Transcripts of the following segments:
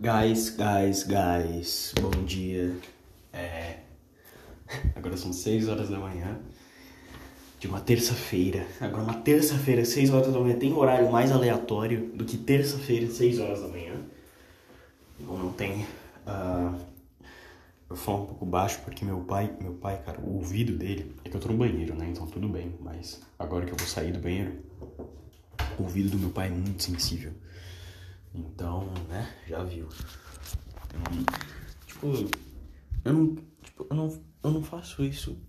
Guys, guys, guys, bom dia. É. Agora são 6 horas da manhã de uma terça-feira. Agora, uma terça-feira, 6 horas da manhã, tem horário mais aleatório do que terça-feira, 6 horas da manhã. Não, não tem. Uh, eu falo um pouco baixo porque meu pai, meu pai, cara, o ouvido dele é que eu tô no banheiro, né? Então tudo bem, mas agora que eu vou sair do banheiro, o ouvido do meu pai é muito sensível. Então, né, já viu. tipo, eu não, tipo, eu não, eu não faço isso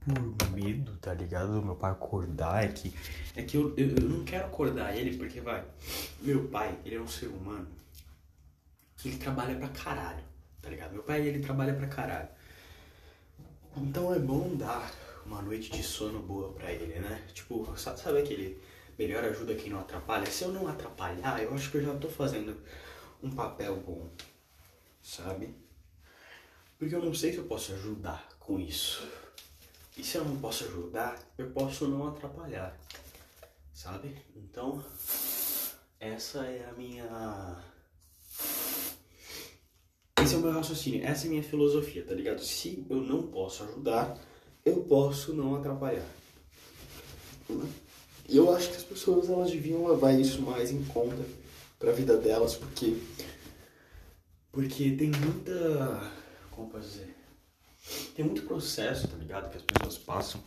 por medo, tá ligado? Do meu pai acordar. É que, é que eu, eu, eu não quero acordar ele porque, vai, meu pai, ele é um ser humano que ele trabalha pra caralho, tá ligado? Meu pai, ele trabalha pra caralho. Então é bom dar uma noite de sono boa pra ele, né? Tipo, sabe, sabe aquele melhor ajuda quem não atrapalha? Se eu não atrapalhar, eu acho que eu já tô fazendo um papel bom, sabe? Porque eu não sei se eu posso ajudar com isso. E se eu não posso ajudar, eu posso não atrapalhar, sabe? Então, essa é a minha. Esse é o meu raciocínio, essa é a minha filosofia, tá ligado? Se eu não posso ajudar, eu posso não atrapalhar. Eu acho que as pessoas elas deviam levar isso mais em conta pra vida delas, porque. Porque tem muita. Como posso dizer? Tem muito processo, tá ligado? Que as pessoas passam.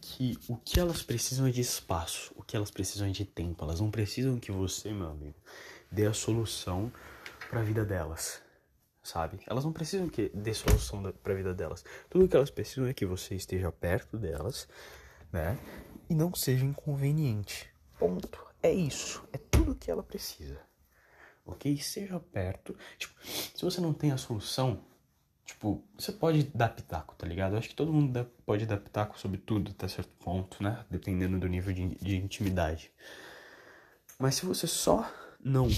Que o que elas precisam é de espaço, o que elas precisam é de tempo. Elas não precisam que você, meu amigo, dê a solução pra vida delas, sabe? Elas não precisam que dê solução pra vida delas. Tudo que elas precisam é que você esteja perto delas, né? E não seja inconveniente. Ponto. É isso. É tudo que ela precisa. Ok? Seja perto. Tipo, se você não tem a solução, tipo, você pode dar pitaco, tá ligado? Eu acho que todo mundo pode dar pitaco sobre tudo até certo ponto, né? Dependendo do nível de, de intimidade. Mas se você só não,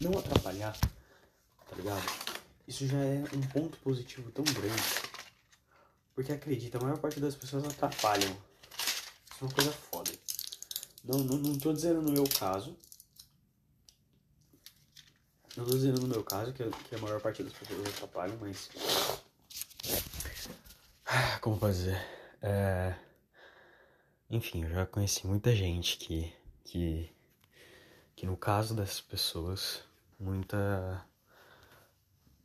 não atrapalhar, tá ligado? Isso já é um ponto positivo tão grande. Porque acredita, a maior parte das pessoas atrapalham uma coisa foda. Não, não, não tô dizendo no meu caso. Não tô dizendo no meu caso que, que a maior parte das pessoas atrapalham, mas. Como fazer? É... Enfim, eu já conheci muita gente que. que. que no caso dessas pessoas, muita.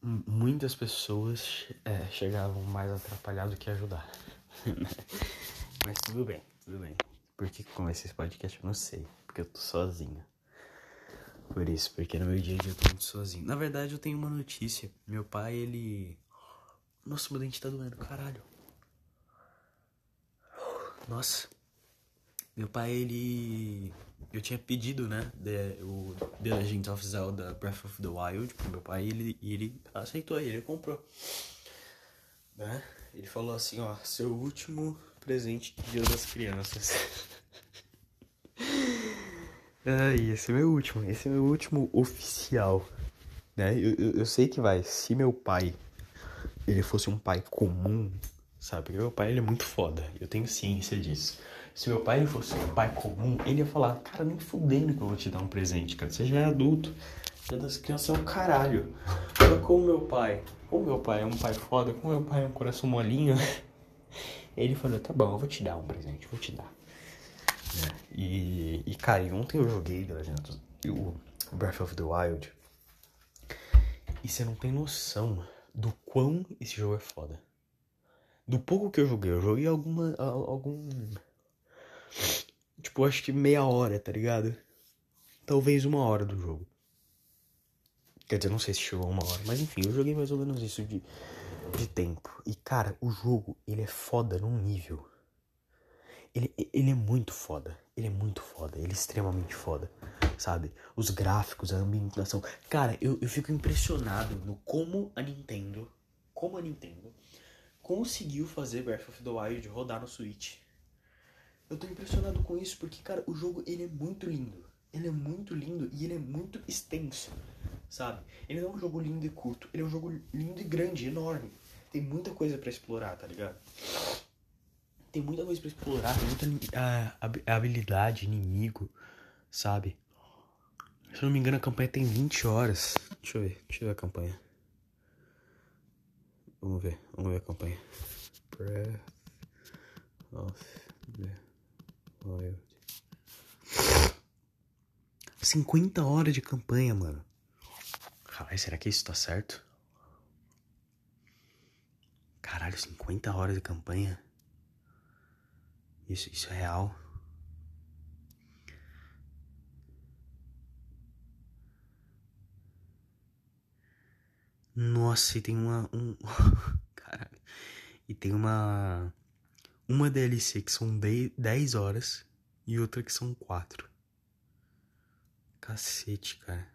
Muitas pessoas é, chegavam mais atrapalhado do que ajudar. mas tudo bem. Tudo bem. Por que comecei esse podcast? Eu não sei. Porque eu tô sozinho. Por isso, porque no meu dia a dia eu tô muito sozinho. Na verdade, eu tenho uma notícia. Meu pai, ele. Nossa, meu dente tá doendo, caralho. Nossa. Meu pai, ele. Eu tinha pedido, né? The, o The Legend of Zelda Breath of the Wild pro meu pai ele, e ele aceitou, ele comprou. Né? Ele falou assim: ó, seu último presente Dia das Crianças. ah, esse é meu último, esse é meu último oficial, né? Eu, eu, eu, sei que vai, se meu pai, ele fosse um pai comum, sabe? Porque meu pai, ele é muito foda, eu tenho ciência disso. Se meu pai fosse um pai comum, ele ia falar, cara, nem fudendo que eu vou te dar um presente, cara, você já é adulto. Dia das crianças é o caralho. Mas como meu pai, como meu pai é um pai foda, como meu pai é um coração molinho... Ele falou, tá bom, eu vou te dar um presente, vou te dar. É, e, e, cara, ontem eu joguei o Breath of the Wild. E você não tem noção do quão esse jogo é foda. Do pouco que eu joguei, eu joguei alguma. algum. Tipo, acho que meia hora, tá ligado? Talvez uma hora do jogo. Quer dizer, não sei se chegou uma hora, mas enfim, eu joguei mais ou menos isso de de tempo. E cara, o jogo, ele é foda num nível. Ele, ele é muito foda. Ele é muito foda. Ele é extremamente foda. Sabe? Os gráficos, a ambientação. Cara, eu, eu fico impressionado no como a Nintendo. Como a Nintendo conseguiu fazer Breath of the Wild rodar no Switch. Eu tô impressionado com isso porque, cara, o jogo ele é muito lindo. Ele é muito lindo e ele é muito extenso sabe? Ele não é um jogo lindo e curto, ele é um jogo lindo e grande, enorme. Tem muita coisa para explorar, tá ligado? Tem muita coisa para explorar, tem muita uh, habilidade, inimigo, sabe? Se eu não me engano, a campanha tem 20 horas. Deixa eu ver, deixa eu ver a campanha. Vamos ver, vamos ver a campanha. Breath of the Wild. 50 horas de campanha, mano. Caralho, será que isso tá certo? Caralho, 50 horas de campanha? Isso, isso é real? Nossa, e tem uma. Um... Caralho. E tem uma. Uma DLC que são 10 horas e outra que são 4. Cacete, cara.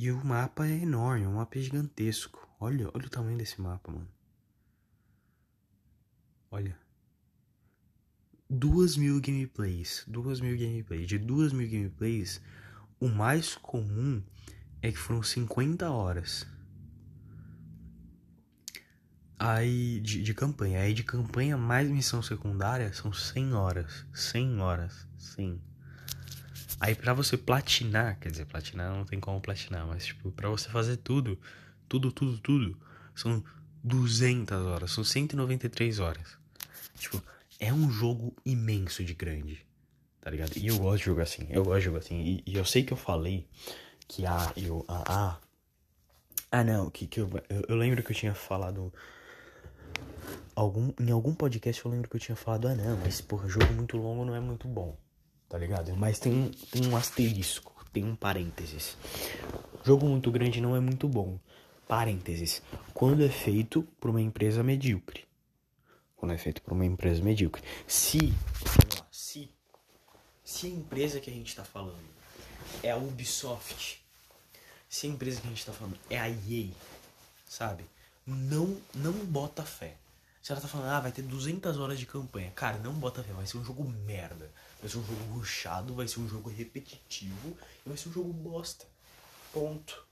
E o mapa é enorme, o mapa é gigantesco. Olha, olha o tamanho desse mapa, mano. Olha. Duas mil gameplays. Duas mil gameplays. De duas mil gameplays, o mais comum é que foram 50 horas. Aí, de, de campanha. Aí, de campanha mais missão secundária, são 100 horas. 100 horas. 100. Aí, pra você platinar, quer dizer, platinar não tem como platinar, mas, tipo, pra você fazer tudo, tudo, tudo, tudo, são 200 horas. São 193 horas. Tipo, é um jogo imenso de grande. Tá ligado? E eu gosto de jogar assim. Eu gosto de jogar assim. E, e eu sei que eu falei que a eu a a ah não que que eu, eu, eu lembro que eu tinha falado algum em algum podcast eu lembro que eu tinha falado ah não mas porra jogo muito longo não é muito bom tá ligado mas tem tem um asterisco tem um parênteses jogo muito grande não é muito bom parênteses quando é feito por uma empresa medíocre quando é feito por uma empresa medíocre se se se a empresa que a gente tá falando é a Ubisoft. Se a empresa que a gente tá falando é a EA, sabe? Não, não bota fé. Se ela tá falando, ah, vai ter 200 horas de campanha. Cara, não bota fé. Vai ser um jogo merda. Vai ser um jogo ruchado, vai ser um jogo repetitivo e vai ser um jogo bosta. Ponto.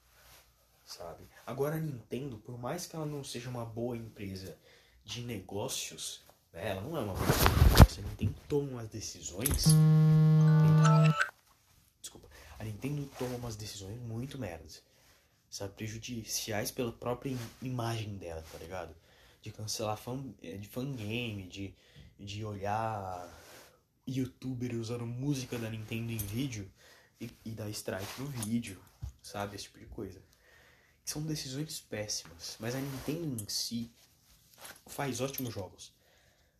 Sabe? Agora a Nintendo, por mais que ela não seja uma boa empresa de negócios, né? Ela não é uma boa empresa de negócios. A Nintendo toma umas decisões a Nintendo toma umas decisões muito merdas, sabe? Prejudiciais pela própria imagem dela, tá ligado? De cancelar fan, é, de fangame, de, de olhar youtuber usando música da Nintendo em vídeo e, e dar strike no vídeo, sabe? Esse tipo de coisa. São decisões péssimas, mas a Nintendo em si faz ótimos jogos.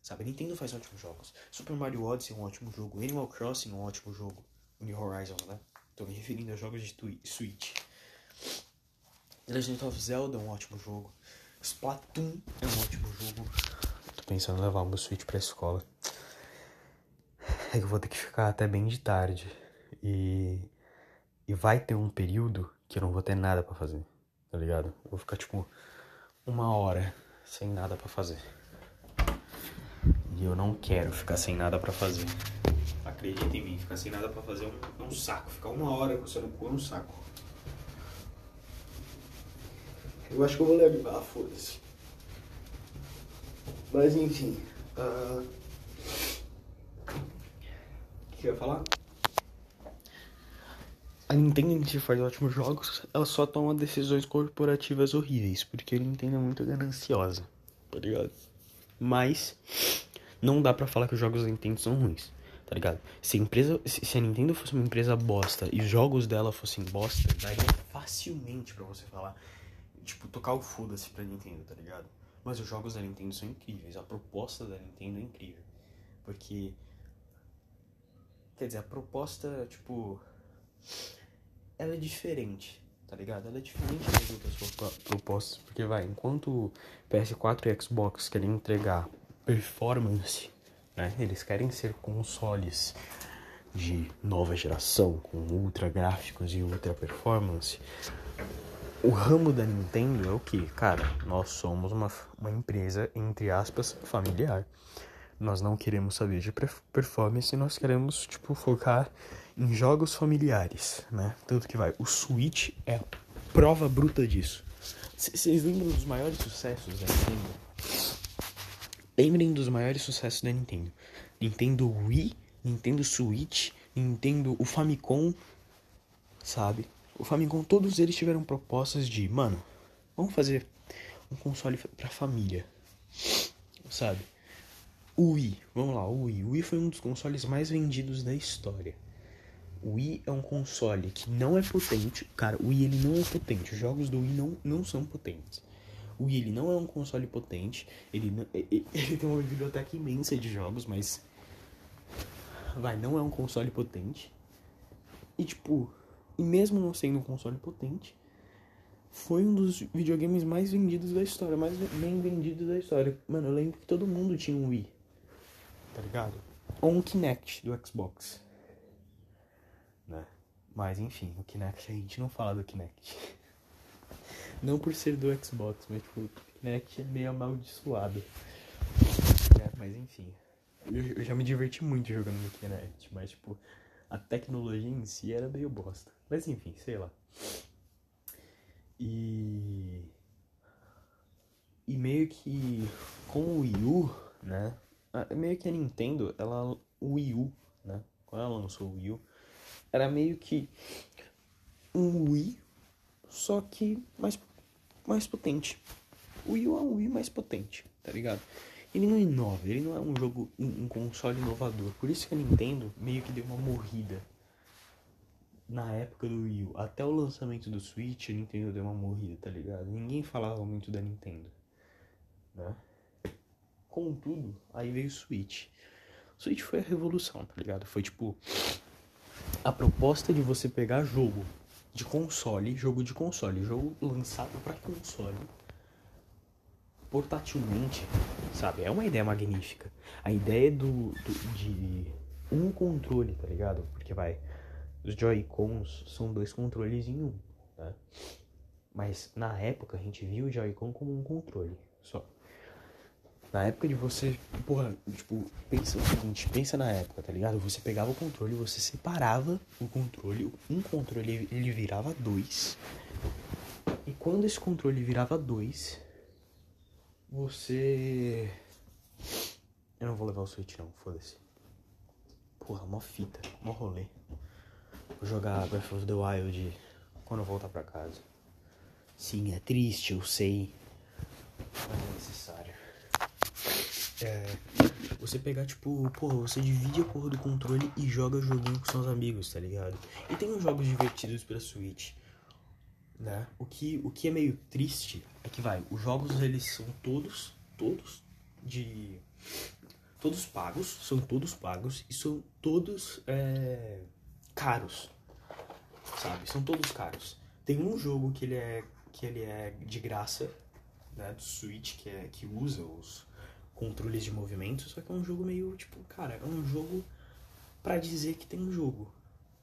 Sabe, a Nintendo faz ótimos jogos. Super Mario Odyssey é um ótimo jogo. Animal Crossing é um ótimo jogo. New Horizon, né? Tô me referindo a jogos de Switch. Legend of Zelda é um ótimo jogo. Splatoon é um ótimo jogo. Tô pensando em levar o meu Switch pra escola. Eu vou ter que ficar até bem de tarde. E. E vai ter um período que eu não vou ter nada para fazer. Tá ligado? Eu vou ficar tipo uma hora sem nada para fazer. E eu não quero ficar sem nada para fazer. Acredita em mim, ficar sem nada pra fazer é um, é um saco. Ficar uma hora coçando o cu é um saco. Eu acho que eu vou levar, foda-se. Mas enfim. Uh... Que eu ia falar? A Nintendo faz ótimos jogos, ela só toma decisões corporativas horríveis, porque a Nintendo é muito gananciosa, tá ligado? Mas não dá pra falar que os jogos da Nintendo são ruins tá ligado? Se a empresa, se a Nintendo fosse uma empresa bosta e os jogos dela fossem bosta, daria facilmente para você falar, tipo, tocar o foda-se pra Nintendo, tá ligado? Mas os jogos da Nintendo são incríveis, a proposta da Nintendo é incrível. Porque quer dizer, a proposta, tipo, ela é diferente, tá ligado? Ela é diferente das outras propostas, porque vai, enquanto PS4 e Xbox querem entregar performance né? Eles querem ser consoles de nova geração, com ultra gráficos e ultra performance. O ramo da Nintendo é o que? Cara, nós somos uma, uma empresa, entre aspas, familiar. Nós não queremos saber de performance, nós queremos, tipo, focar em jogos familiares, né? Tanto que vai. O Switch é prova bruta disso. Vocês lembram dos maiores sucessos da Nintendo? Lembrem dos maiores sucessos da Nintendo: Nintendo Wii, Nintendo Switch, Nintendo, o Famicom, sabe? O Famicom, todos eles tiveram propostas de, mano, vamos fazer um console pra família, sabe? O Wii, vamos lá, o Wii. O Wii foi um dos consoles mais vendidos da história. O Wii é um console que não é potente. Cara, o Wii ele não é potente. Os jogos do Wii não, não são potentes. O Wii ele não é um console potente. Ele, ele, ele tem uma biblioteca imensa de jogos, mas. Vai, não é um console potente. E tipo, e mesmo não sendo um console potente, foi um dos videogames mais vendidos da história, mais bem vendidos da história. Mano, eu lembro que todo mundo tinha um Wii. Tá ligado? Ou um Kinect do Xbox. Né? Mas enfim, o Kinect a gente não fala do Kinect. Não por ser do Xbox, mas tipo, o Kinect é meio amaldiçoado. É, mas enfim. Eu, eu já me diverti muito jogando no Kinect, mas tipo, a tecnologia em si era meio bosta. Mas enfim, sei lá. E. E meio que com o Wii U, né? Meio que a Nintendo, ela. O Wii U, né? Quando ela lançou o Wii U, era meio que um Wii, só que mais, mais potente. O Wii U é um Wii mais potente, tá ligado? Ele não inova, ele não é um jogo, um, console inovador. Por isso que a Nintendo meio que deu uma morrida na época do Wii U, até o lançamento do Switch, a Nintendo deu uma morrida, tá ligado? Ninguém falava muito da Nintendo, né? Contudo, aí veio o Switch. O Switch foi a revolução, tá ligado? Foi tipo a proposta de você pegar jogo de console, jogo de console, jogo lançado para console portatilmente, sabe? É uma ideia magnífica. A ideia do, do de um controle, tá ligado? Porque vai os Joy-Cons são dois controles em um, né? Mas na época a gente viu o Joy-Con como um controle só. Na época de você, porra, tipo, pensa o seguinte, pensa na época, tá ligado? Você pegava o controle, você separava o controle, um controle ele virava dois. E quando esse controle virava dois, você. Eu não vou levar o Switch não, foda-se. Porra, mó fita, mó rolê. Vou jogar Breath of the Wild quando eu voltar pra casa. Sim, é triste, eu sei. Mas é necessário. É. Você pegar, tipo, porra, você divide a porra do controle e joga joguinho com seus amigos, tá ligado? E tem uns jogos divertidos pra Switch. Né? O, que, o que é meio triste é que vai, os jogos eles são todos, todos de. Todos pagos, são todos pagos e são todos é, caros, sabe? São todos caros. Tem um jogo que ele é, que ele é de graça, né, do Switch, que, é, que usa os controles de movimento, só que é um jogo meio, tipo, cara, é um jogo para dizer que tem um jogo,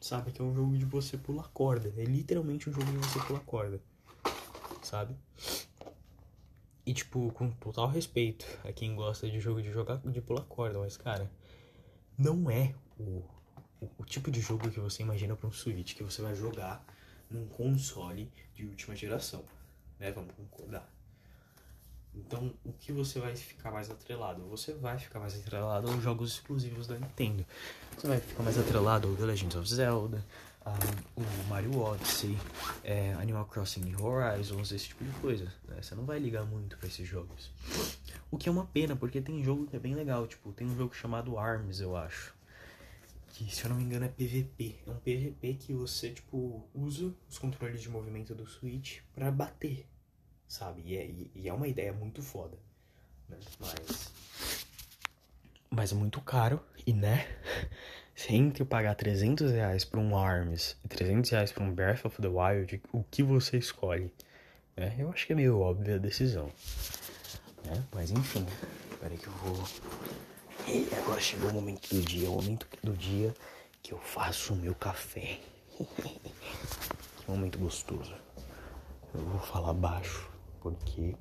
sabe? Que é um jogo de você pular corda, é literalmente um jogo de você pular corda, sabe? E, tipo, com total respeito a quem gosta de jogo de jogar de pular corda, mas, cara, não é o o, o tipo de jogo que você imagina para um Switch que você vai jogar num console de última geração, né? Vamos concordar. Então, o que você vai ficar mais atrelado? Você vai ficar mais atrelado aos jogos exclusivos da Nintendo. Você vai ficar mais atrelado ao The Legend of Zelda, o Mario Odyssey, é, Animal Crossing Horizons, esse tipo de coisa. Né? Você não vai ligar muito para esses jogos. O que é uma pena, porque tem jogo que é bem legal. Tipo, tem um jogo chamado ARMS, eu acho que se eu não me engano é PVP. É um PVP que você, tipo, usa os controles de movimento do Switch para bater, sabe? E é, e é, uma ideia muito foda, né? Mas... Mas é muito caro e, né? Entre pagar 300 reais pra um ARMS e 300 reais pra um Breath of the Wild, o que você escolhe? Né? Eu acho que é meio óbvia a decisão. Né? Mas enfim, peraí que eu vou e agora chegou o momento do dia, o momento do dia que eu faço o meu café. que momento gostoso. Eu vou falar baixo, porque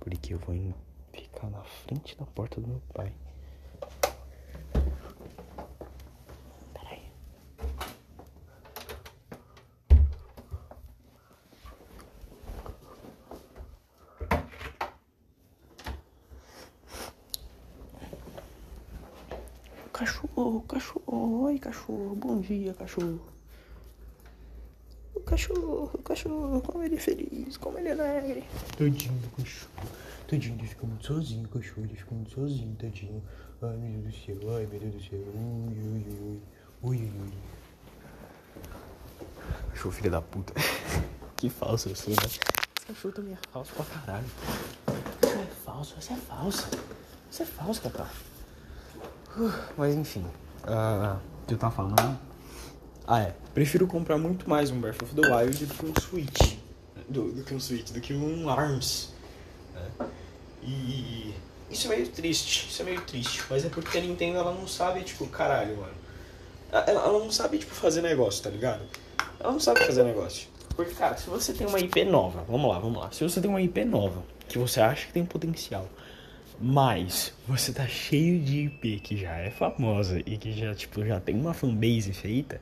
porque eu vou ficar na frente da porta do meu pai. cachorro, cachorro, oi cachorro, bom dia cachorro. Cachorro, o cachorro, como ele é feliz, como ele é alegre. Tadinho do cachorro, tadinho, ele fica muito sozinho, o cachorro, ele fica muito sozinho, tadinho. Ai meu Deus do céu, ai meu Deus do céu, ui, ui, ui, ui, ui, ui. Cachorro filho da puta. que falso eu sou, né? Esse cachorro também é falso pra caralho. Você é falso, você é falso. Você é falso, Cacá. Uh, mas enfim. Uh, eu tava falando. Ah, é. Prefiro comprar muito mais um Breath of the Wild do que um Switch. Do, do que um Switch, do que um ARMS. Né? E isso é meio triste. Isso é meio triste. Mas é porque a Nintendo ela não sabe, tipo, caralho, mano. Ela, ela não sabe, tipo, fazer negócio, tá ligado? Ela não sabe fazer negócio. Porque, cara, se você tem uma IP nova, vamos lá, vamos lá. Se você tem uma IP nova, que você acha que tem potencial, mas você tá cheio de IP que já é famosa e que já, tipo, já tem uma fanbase feita,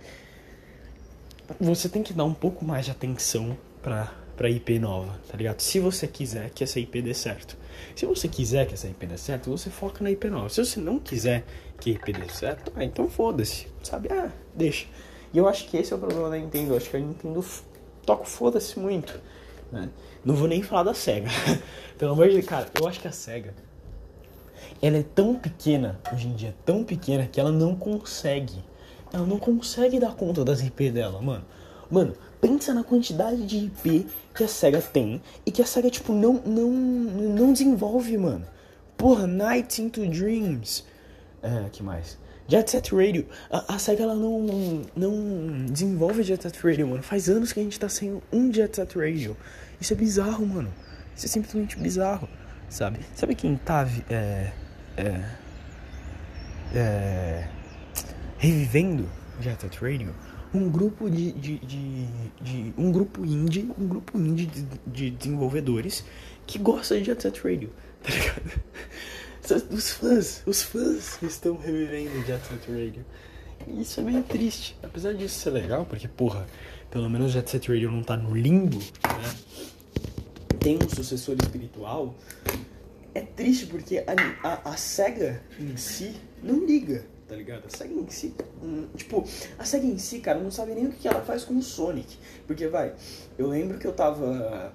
você tem que dar um pouco mais de atenção pra, pra IP nova, tá ligado? Se você quiser que essa IP dê certo. Se você quiser que essa IP dê certo, você foca na IP nova. Se você não quiser que a IP dê certo, ah, então foda-se, sabe? Ah, deixa. E eu acho que esse é o problema da Nintendo. Eu acho que a Nintendo toca foda-se muito. Né? Não vou nem falar da SEGA. Pelo amor de cara, eu acho que a SEGA ela é tão pequena, hoje em dia, tão pequena, que ela não consegue. Ela não consegue dar conta das IP dela, mano. Mano, pensa na quantidade de IP que a SEGA tem e que a SEGA, tipo, não, não, não desenvolve, mano. Porra, Nights into Dreams. É, que mais? Jet Set Radio. A, a SEGA ela não, não desenvolve Jet Set Radio, mano. Faz anos que a gente tá sem um Jet Set Radio. Isso é bizarro, mano. Isso é simplesmente bizarro, sabe? Sabe quem tá é, é, é, revivendo Jet Set Radio? Um grupo de, de, de, de, um grupo indie, um grupo indie de, de desenvolvedores que gosta de Jet Set Radio, tá ligado? Os fãs, os fãs estão revivendo Jet Set Radio. E isso é meio triste. Apesar disso ser legal, porque, porra, pelo menos Jet Set Radio não tá no limbo, né? Tem um sucessor espiritual. É triste porque a, a, a SEGA em si não liga, tá ligado? A SEGA em si, hum, tipo, a SEGA em si, cara, não sabe nem o que ela faz com o Sonic. Porque, vai, eu lembro que eu tava.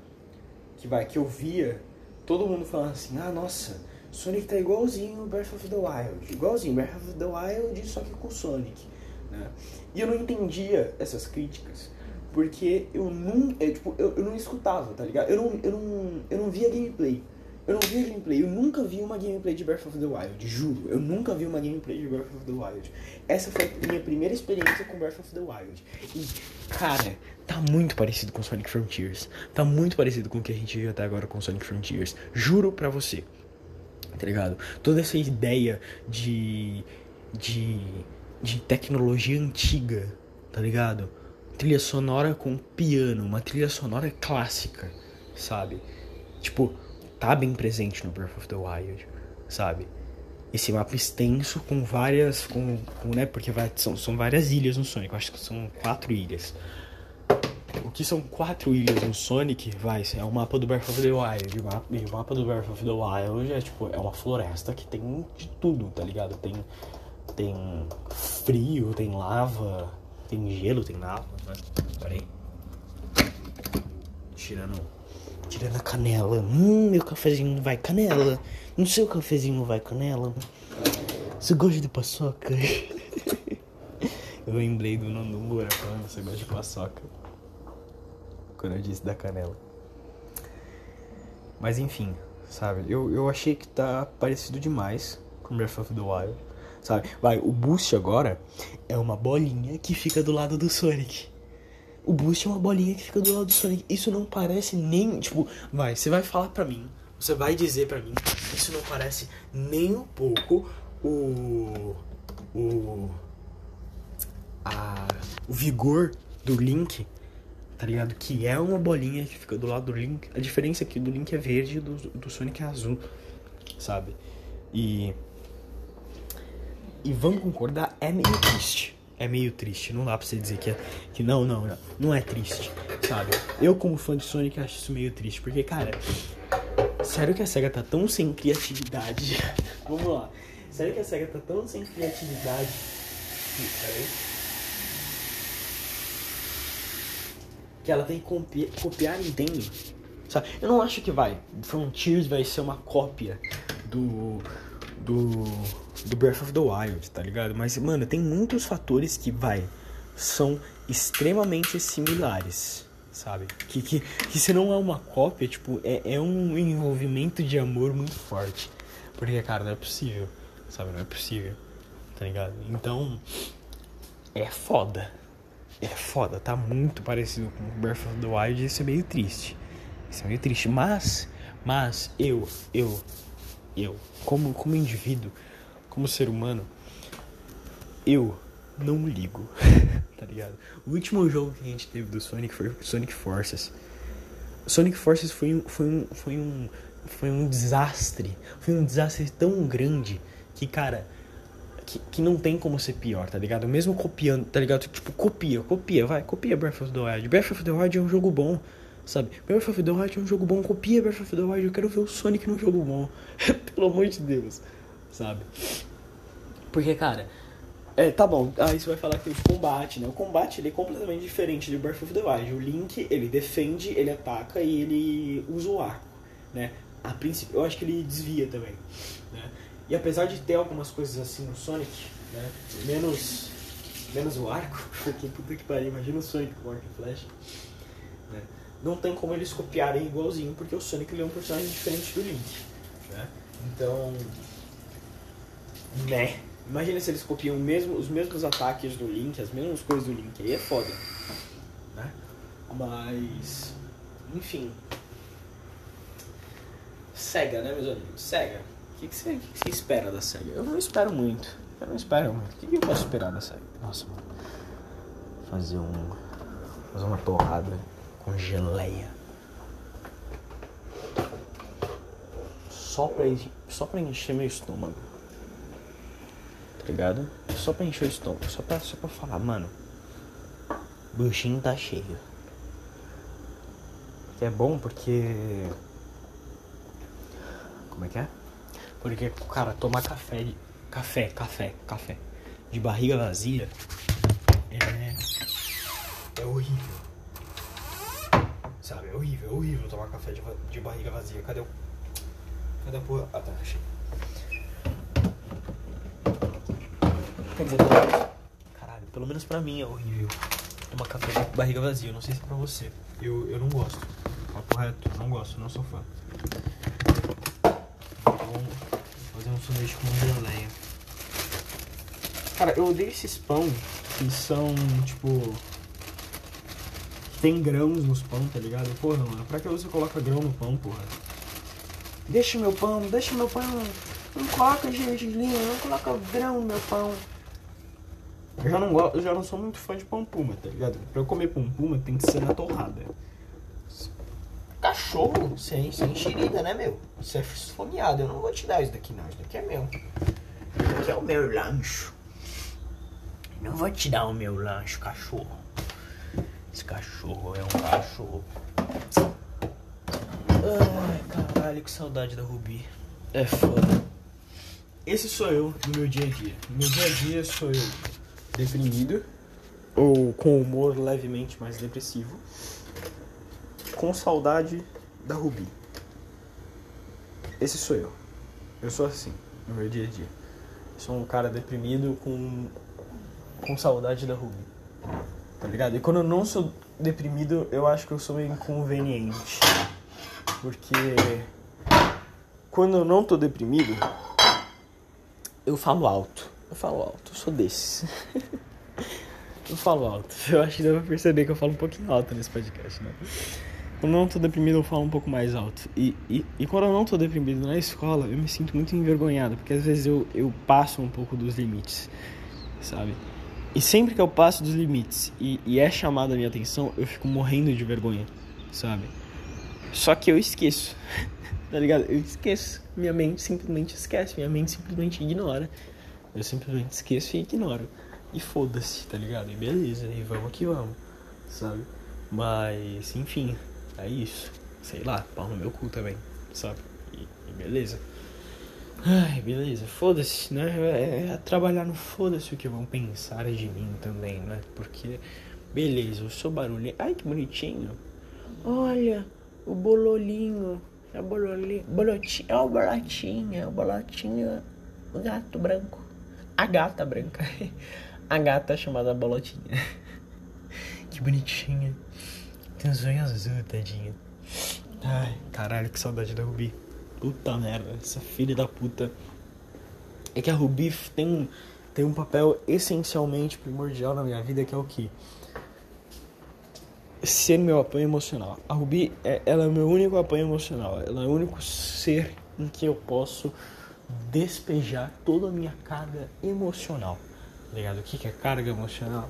Que vai, que eu via todo mundo falando assim, ah, nossa Sonic tá igualzinho Breath of the Wild. Igualzinho Breath of the Wild, só que com Sonic. Né? E eu não entendia essas críticas. Porque eu não, é, tipo, eu, eu não escutava, tá ligado? Eu não, eu, não, eu não via gameplay. Eu não via gameplay, eu nunca vi uma gameplay de Breath of the Wild, juro. Eu nunca vi uma gameplay de Breath of the Wild. Essa foi a minha primeira experiência com Breath of the Wild. E, cara, tá muito parecido com Sonic Frontiers. Tá muito parecido com o que a gente viu até agora com Sonic Frontiers. Juro pra você tá ligado? Toda essa ideia de, de, de tecnologia antiga, tá ligado? Trilha sonora com piano, uma trilha sonora clássica, sabe? Tipo, tá bem presente no Breath of the Wild, sabe? Esse mapa extenso com várias, com, com né? Porque vai, são, são várias ilhas no Sonic, eu acho que são quatro ilhas o que são quatro ilhas no Sonic, vai, é o mapa do Breath of the Wild. E o mapa, do Breath of the Wild é tipo, é uma floresta que tem de tudo, tá ligado? Tem, tem frio, tem lava, tem gelo, tem lava. Mas, peraí. Tirando, tirando a canela. Hum, meu cafezinho vai canela. No seu cafezinho vai canela. Você gosta de paçoca? Eu lembrei do Nando Moura falando você gosta de paçoca quando eu disse da canela. Mas enfim, sabe? Eu, eu achei que tá parecido demais com Breath of the Wild, sabe? Vai, o Boost agora é uma bolinha que fica do lado do Sonic. O Boost é uma bolinha que fica do lado do Sonic. Isso não parece nem, tipo, vai, você vai falar pra mim, você vai dizer pra mim, isso não parece nem um pouco o o a, o vigor do Link tá ligado? Que é uma bolinha que fica do lado do Link. A diferença é que do Link é verde e do, do Sonic é azul, sabe? E. E vamos concordar, é meio triste. É meio triste. Não dá pra você dizer que é. Que não, não, não. Não é triste, sabe? Eu, como fã de Sonic, acho isso meio triste. Porque, cara. Sério que a SEGA tá tão sem criatividade. vamos lá. Será que a SEGA tá tão sem criatividade? Que ela tem que copiar, copiar a Nintendo. Sabe? Eu não acho que vai. Frontiers vai ser uma cópia do. Do. do Breath of the Wild, tá ligado? Mas, mano, tem muitos fatores que vai. São extremamente similares sabe? Que, que, que se não é uma cópia, tipo, é, é um envolvimento de amor muito forte. Porque, cara, não é possível, sabe? Não é possível, tá ligado? Então, é foda. É foda, tá muito parecido com Breath of the Wild e isso é meio triste. Isso é meio triste, mas, mas eu, eu, eu, como, como indivíduo, como ser humano, eu não ligo. tá ligado? O último jogo que a gente teve do Sonic foi Sonic Forces. Sonic Forces foi um, foi um, foi um, foi um desastre. Foi um desastre tão grande que, cara, que, que não tem como ser pior, tá ligado? Mesmo copiando, tá ligado? Tipo, copia, copia, vai, copia Breath of the Wild. Breath of the Wild é um jogo bom, sabe? Breath of the Wild é um jogo bom, copia Breath of the Wild. Eu quero ver o Sonic num jogo bom. Pelo amor de Deus, sabe? Porque, cara, é, tá bom. Aí você vai falar que tem o combate, né? O combate ele é completamente diferente de Breath of the Wild. O Link, ele defende, ele ataca e ele usa o arco, né? A princípio, eu acho que ele desvia também, né? E apesar de ter algumas coisas assim no Sonic, né? Menos, menos o arco, porque puta que pariu, imagina o Sonic com arco e flecha? Não tem como eles copiarem igualzinho, porque o Sonic ele é um personagem diferente do Link, né? Então, né? Imagina se eles copiam mesmo, os mesmos ataques do Link, as mesmas coisas do Link. Aí é foda. Né? Mas. Enfim. Sega, né, meus amigos? Sega. O que, você espera da Sega? Eu não espero muito. Eu não espero muito. O que, que eu posso esperar da Sega? Nossa, mano. Fazer um. Fazer uma torrada com geleia. Só pra, só pra encher meu estômago tá ligado? Só pra encher o estômago, só pra, só pra falar, mano, buchinho tá cheio. Que é bom porque. Como é que é? Porque, cara, tomar café, de... café, café, café de barriga vazia é. É horrível. Horrível, tomar café de, de barriga vazia. Cadê o. Cadê a porra? Ah, tá, achei. Quer dizer, caralho, pelo menos pra mim é horrível tomar café de barriga vazia. Não sei se é pra você. Eu, eu não gosto. Papo reto, não gosto, não sou fã. Vamos fazer um sanduíche com geleia. Cara, eu odeio esses pão que são, tipo. Tem grãos nos pão, tá ligado? Porra, mano, pra que você coloca grão no pão, porra? Deixa meu pão, deixa meu pão. Não coloca gergelim, não coloca grão no meu pão. Eu já não, gosto, eu já não sou muito fã de pão puma, tá ligado? Pra eu comer pão puma tem que ser na torrada. Cachorro sem, sem enxerida, né, meu? Você é esfomeado. Eu não vou te dar isso daqui, não. Isso daqui é meu. Isso daqui é o meu lancho. Não vou te dar o meu lanche, cachorro. Esse cachorro é um cachorro. Ai, caralho, que saudade da Rubi. É foda. Esse sou eu no meu dia a dia. No meu dia a dia sou eu deprimido ou com humor levemente mais depressivo, com saudade da Rubi. Esse sou eu. Eu sou assim no meu dia a dia. sou um cara deprimido com com saudade da Rubi. Tá ligado? E quando eu não sou deprimido, eu acho que eu sou meio inconveniente. Porque quando eu não tô deprimido, eu falo alto. Eu falo alto, eu sou desses. eu falo alto. Eu acho que dá pra perceber que eu falo um pouquinho alto nesse podcast, né? Quando eu não tô deprimido, eu falo um pouco mais alto. E, e, e quando eu não tô deprimido na escola, eu me sinto muito envergonhado, porque às vezes eu, eu passo um pouco dos limites, sabe? E sempre que eu passo dos limites e, e é chamada a minha atenção, eu fico morrendo de vergonha, sabe? Só que eu esqueço, tá ligado? Eu esqueço. Minha mente simplesmente esquece, minha mente simplesmente ignora. Eu simplesmente esqueço e ignoro. E foda-se, tá ligado? E beleza, e vamos que vamos, sabe? Mas, enfim, é isso. Sei lá, pau no meu cu também, sabe? E, e beleza. Ai, beleza, foda-se, né? É, é trabalhar no foda-se o que vão pensar de mim também, né? Porque, beleza, eu sou barulho. Ai, que bonitinho. Olha, o bololinho. É o bololinho. Bolotinho. É o bolotinho. O bolotinho. O gato branco. A gata branca. A gata chamada Bolotinha. Que bonitinha. Tem os olhos azul, tadinha. Ai, caralho, que saudade da Rubi. Puta merda, essa filha da puta. É que a Rubi tem, tem um papel essencialmente primordial na minha vida, que é o que? Ser meu apoio emocional. A Rubi, é, ela é o meu único apoio emocional. Ela é o único ser em que eu posso despejar toda a minha carga emocional. Tá ligado? O que é carga emocional?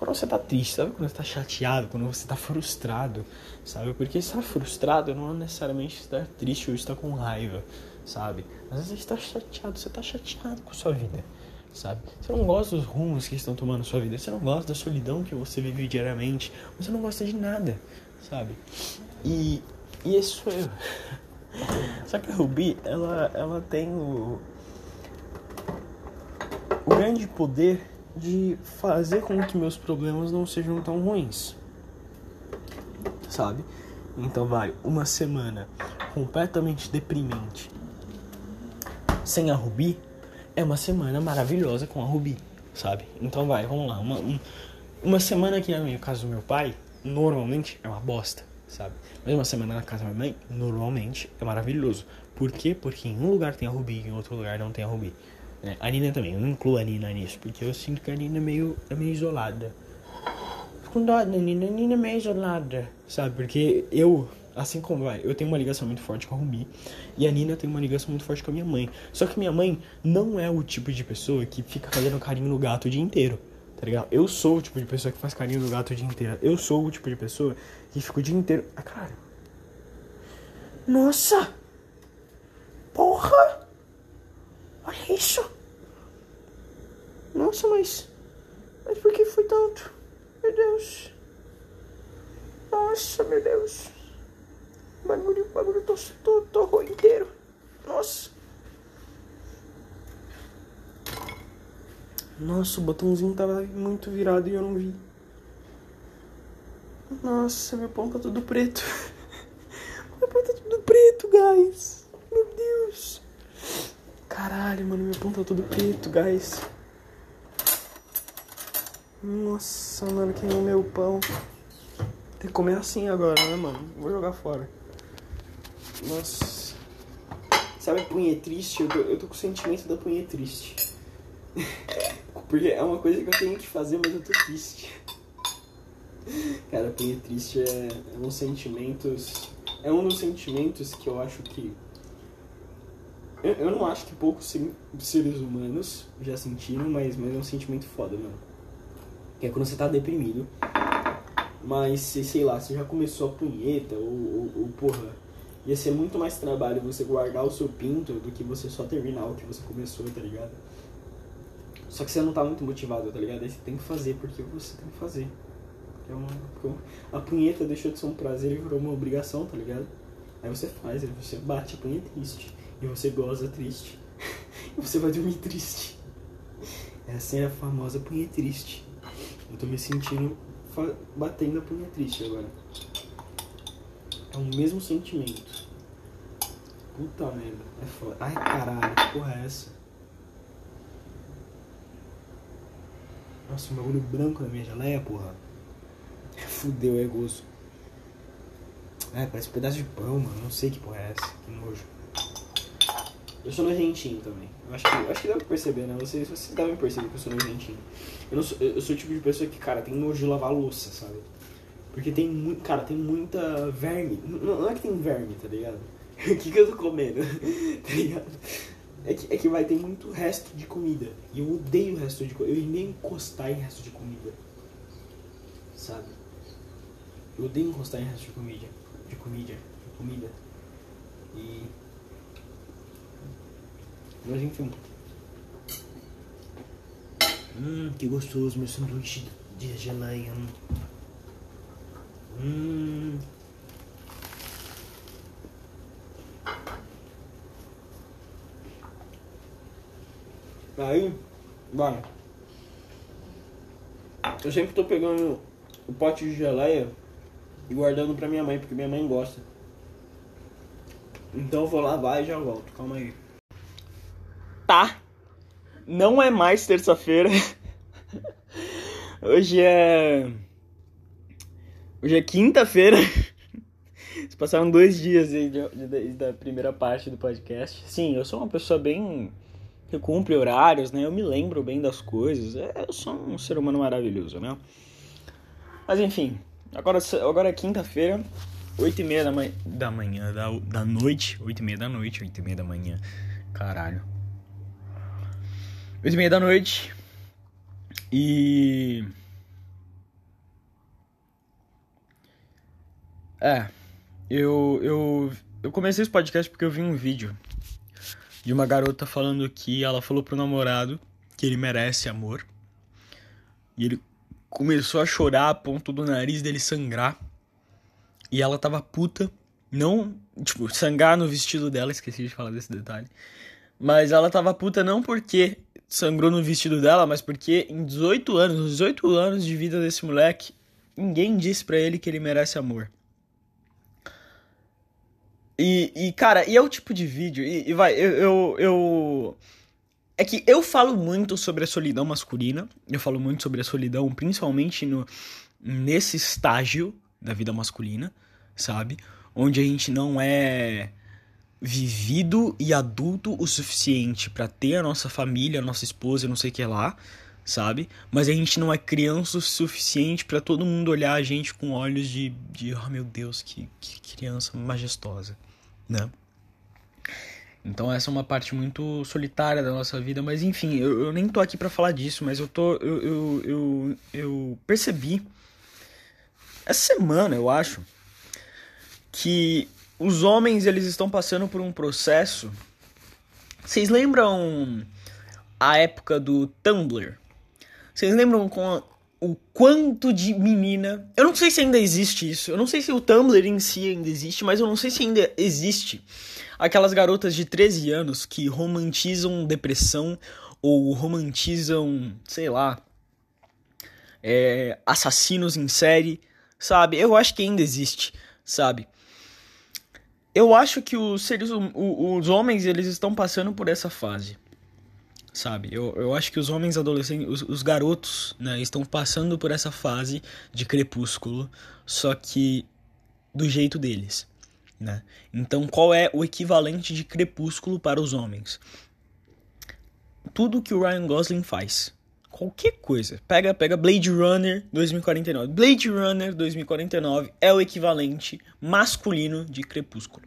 Quando você tá triste, sabe? Quando você tá chateado, quando você tá frustrado, sabe? Porque estar frustrado não é necessariamente estar triste ou estar com raiva, sabe? Às vezes você tá chateado, você tá chateado com a sua vida, sabe? Você não gosta dos rumos que estão tomando a sua vida, você não gosta da solidão que você vive diariamente, você não gosta de nada, sabe? E, e esse sou eu. Só que a Ruby, ela, ela tem o, o grande poder de fazer com que meus problemas não sejam tão ruins. Sabe? Então vai, uma semana completamente deprimente sem a Rubi é uma semana maravilhosa com a Rubi, sabe? Então vai, vamos lá. Uma, um, uma semana que no caso do meu pai, normalmente é uma bosta, sabe? Mas uma semana na casa da minha mãe, normalmente é maravilhoso. Por quê? Porque em um lugar tem a Rubi e em outro lugar não tem a Rubi. É, a Nina também, eu não incluo a Nina nisso, porque eu sinto que a Nina é meio, é meio isolada. Fico com dó da Nina, a Nina é meio isolada, sabe? Porque eu, assim como vai, eu tenho uma ligação muito forte com a Rubi e a Nina tem uma ligação muito forte com a minha mãe. Só que minha mãe não é o tipo de pessoa que fica fazendo carinho no gato o dia inteiro, tá ligado? Eu sou o tipo de pessoa que faz carinho no gato o dia inteiro. Eu sou o tipo de pessoa que fica o dia inteiro. Ah, caralho. Nossa! Porra! Olha isso! Nossa, mas. Mas por que foi tanto? Meu Deus! Nossa, meu Deus! O bagulho, o bagulho tô, tô, tô inteiro. Nossa! Nossa, o botãozinho tava muito virado e eu não vi. Nossa, meu pão tá tudo preto. meu pão tá tudo preto, guys. Caralho, mano, meu pão tá tudo preto, guys. Nossa, mano, queimou meu pão. Tem que comer assim agora, né, mano? Vou jogar fora. Nossa. Sabe punha triste? Eu tô, eu tô com o sentimento da punha triste. Porque é uma coisa que eu tenho que fazer, mas eu tô triste. Cara, punha triste é, é um sentimentos. É um dos sentimentos que eu acho que eu, eu não acho que poucos seres humanos já sentiram, mas, mas é um sentimento foda, mano. Que é quando você tá deprimido, mas sei lá, você já começou a punheta, ou, ou, ou porra, ia ser muito mais trabalho você guardar o seu pinto do que você só terminar o que você começou, tá ligado? Só que você não tá muito motivado, tá ligado? Aí você tem que fazer porque você tem que fazer. É uma, a punheta deixou de ser um prazer e virou uma obrigação, tá ligado? Aí você faz, aí você bate a punheta triste. E você goza triste. e você vai dormir triste. Essa é a famosa punha triste. Eu tô me sentindo batendo a punha triste agora. É o mesmo sentimento. Puta merda. É foda. Ai caralho, que porra é essa? Nossa, um bagulho branco na minha geleia, porra. Fudeu, é gozo. É, parece um pedaço de pão, mano. Não sei que porra é essa. Que nojo. Eu sou nojentinho também. Eu acho que, acho que dá pra perceber, né? Vocês, vocês devem perceber que eu sou nojentinho. Eu, não sou, eu sou o tipo de pessoa que, cara, tem nojo de lavar louça, sabe? Porque tem muito. Cara, tem muita verme. Não, não é que tem verme, tá ligado? O que, que eu tô comendo? tá ligado? É que, é que vai ter muito resto de comida. E eu odeio o resto de comida. Eu nem encostar em resto de comida. Sabe? Eu odeio encostar em resto de comida. De comida. De comida. E enfim. Hum, que gostoso meu sanduíche de geleia. Hum. Aí, vai. Eu sempre tô pegando o pote de geleia e guardando pra minha mãe, porque minha mãe gosta. Então eu vou lavar e já volto. Calma aí. Tá. Não é mais terça-feira. Hoje é. Hoje é quinta-feira. Se passaram dois dias aí da primeira parte do podcast. Sim, eu sou uma pessoa bem. que cumpre horários, né? Eu me lembro bem das coisas. É, eu sou um ser humano maravilhoso, né? Mas enfim, agora, agora é quinta-feira. 8 e meia da, manhã, da manhã, da, da noite, 8 e meia da noite, 8 e meia da manhã, caralho. 8 e meia da noite, e... É, eu, eu, eu comecei esse podcast porque eu vi um vídeo de uma garota falando que ela falou pro namorado que ele merece amor. E ele começou a chorar a ponto do nariz dele sangrar. E ela tava puta. Não, tipo, sangrar no vestido dela, esqueci de falar desse detalhe. Mas ela tava puta não porque sangrou no vestido dela, mas porque em 18 anos, nos 18 anos de vida desse moleque, ninguém disse para ele que ele merece amor. E, e, cara, e é o tipo de vídeo, e, e vai, eu, eu, eu, É que eu falo muito sobre a solidão masculina, eu falo muito sobre a solidão, principalmente no, nesse estágio da vida masculina, sabe? Onde a gente não é vivido e adulto o suficiente para ter a nossa família, a nossa esposa, não sei o que lá, sabe? Mas a gente não é criança o suficiente para todo mundo olhar a gente com olhos de, de oh meu Deus, que, que criança majestosa, né? Então essa é uma parte muito solitária da nossa vida, mas enfim, eu, eu nem tô aqui para falar disso, mas eu tô eu, eu, eu, eu percebi essa semana, eu acho, que os homens eles estão passando por um processo. Vocês lembram a época do Tumblr? Vocês lembram com o quanto de menina. Eu não sei se ainda existe isso. Eu não sei se o Tumblr em si ainda existe, mas eu não sei se ainda existe aquelas garotas de 13 anos que romantizam depressão ou romantizam, sei lá, é, assassinos em série sabe? Eu acho que ainda existe, sabe? Eu acho que os seres, os homens, eles estão passando por essa fase, sabe? Eu, eu acho que os homens adolescentes, os, os garotos, né, estão passando por essa fase de crepúsculo, só que do jeito deles, né? Então, qual é o equivalente de crepúsculo para os homens? Tudo que o Ryan Gosling faz, qualquer coisa. Pega, pega Blade Runner 2049. Blade Runner 2049 é o equivalente masculino de Crepúsculo.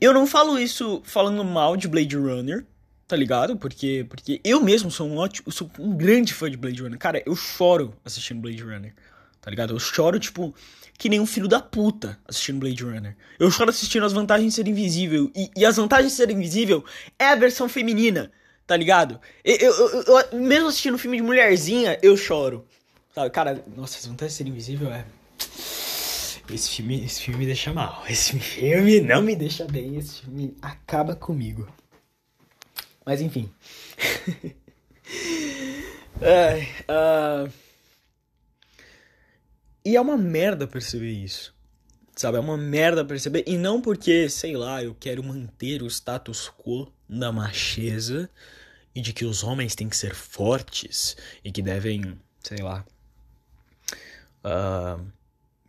Eu não falo isso falando mal de Blade Runner, tá ligado? Porque, porque eu mesmo sou um ótimo, sou um grande fã de Blade Runner. Cara, eu choro assistindo Blade Runner, tá ligado? Eu choro, tipo, que nem um filho da puta assistindo Blade Runner. Eu choro assistindo as vantagens de ser invisível. E, e as vantagens de ser invisível é a versão feminina tá ligado? Eu, eu, eu, eu, mesmo assistindo filme de mulherzinha, eu choro. Sabe, cara, nossa, vantagens de ser invisível é. Esse filme, esse filme me deixa mal. Esse filme não me deixa bem. Esse filme acaba comigo. Mas enfim. Uh... E é uma merda perceber isso. Sabe? É uma merda perceber. E não porque, sei lá, eu quero manter o status quo da macheza e de que os homens têm que ser fortes e que devem, sei lá, uh,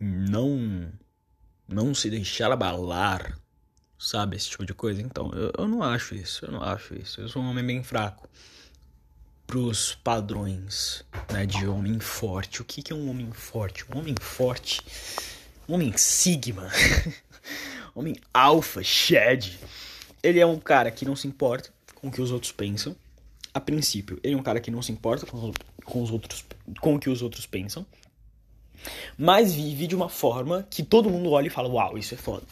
não não se deixar abalar, sabe, esse tipo de coisa. Então, eu, eu não acho isso, eu não acho isso. Eu sou um homem bem fraco pros padrões, né, de homem forte. O que, que é um homem forte? Um homem forte, um homem sigma, homem alfa, shed. Ele é um cara que não se importa com o que os outros pensam a princípio, ele é um cara que não se importa com, com os outros, com o que os outros pensam, mas vive de uma forma que todo mundo olha e fala, uau, isso é foda.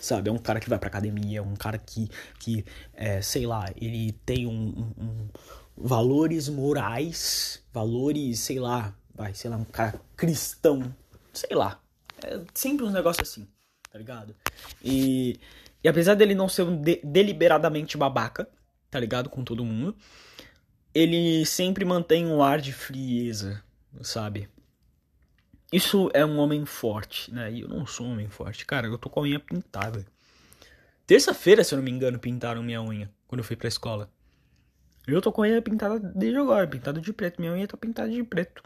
Sabe, é um cara que vai pra academia, é um cara que, que é, sei lá, ele tem um, um, um valores morais, valores, sei lá, vai, sei lá, um cara cristão, sei lá. É sempre um negócio assim, tá ligado? E, e apesar dele não ser um de, deliberadamente babaca, tá ligado? Com todo mundo, ele sempre mantém um ar de frieza, sabe? Isso é um homem forte, né? E eu não sou um homem forte. Cara, eu tô com a unha pintada. Terça-feira, se eu não me engano, pintaram minha unha quando eu fui pra escola. Eu tô com a unha pintada desde agora, pintada de preto. Minha unha tá pintada de preto.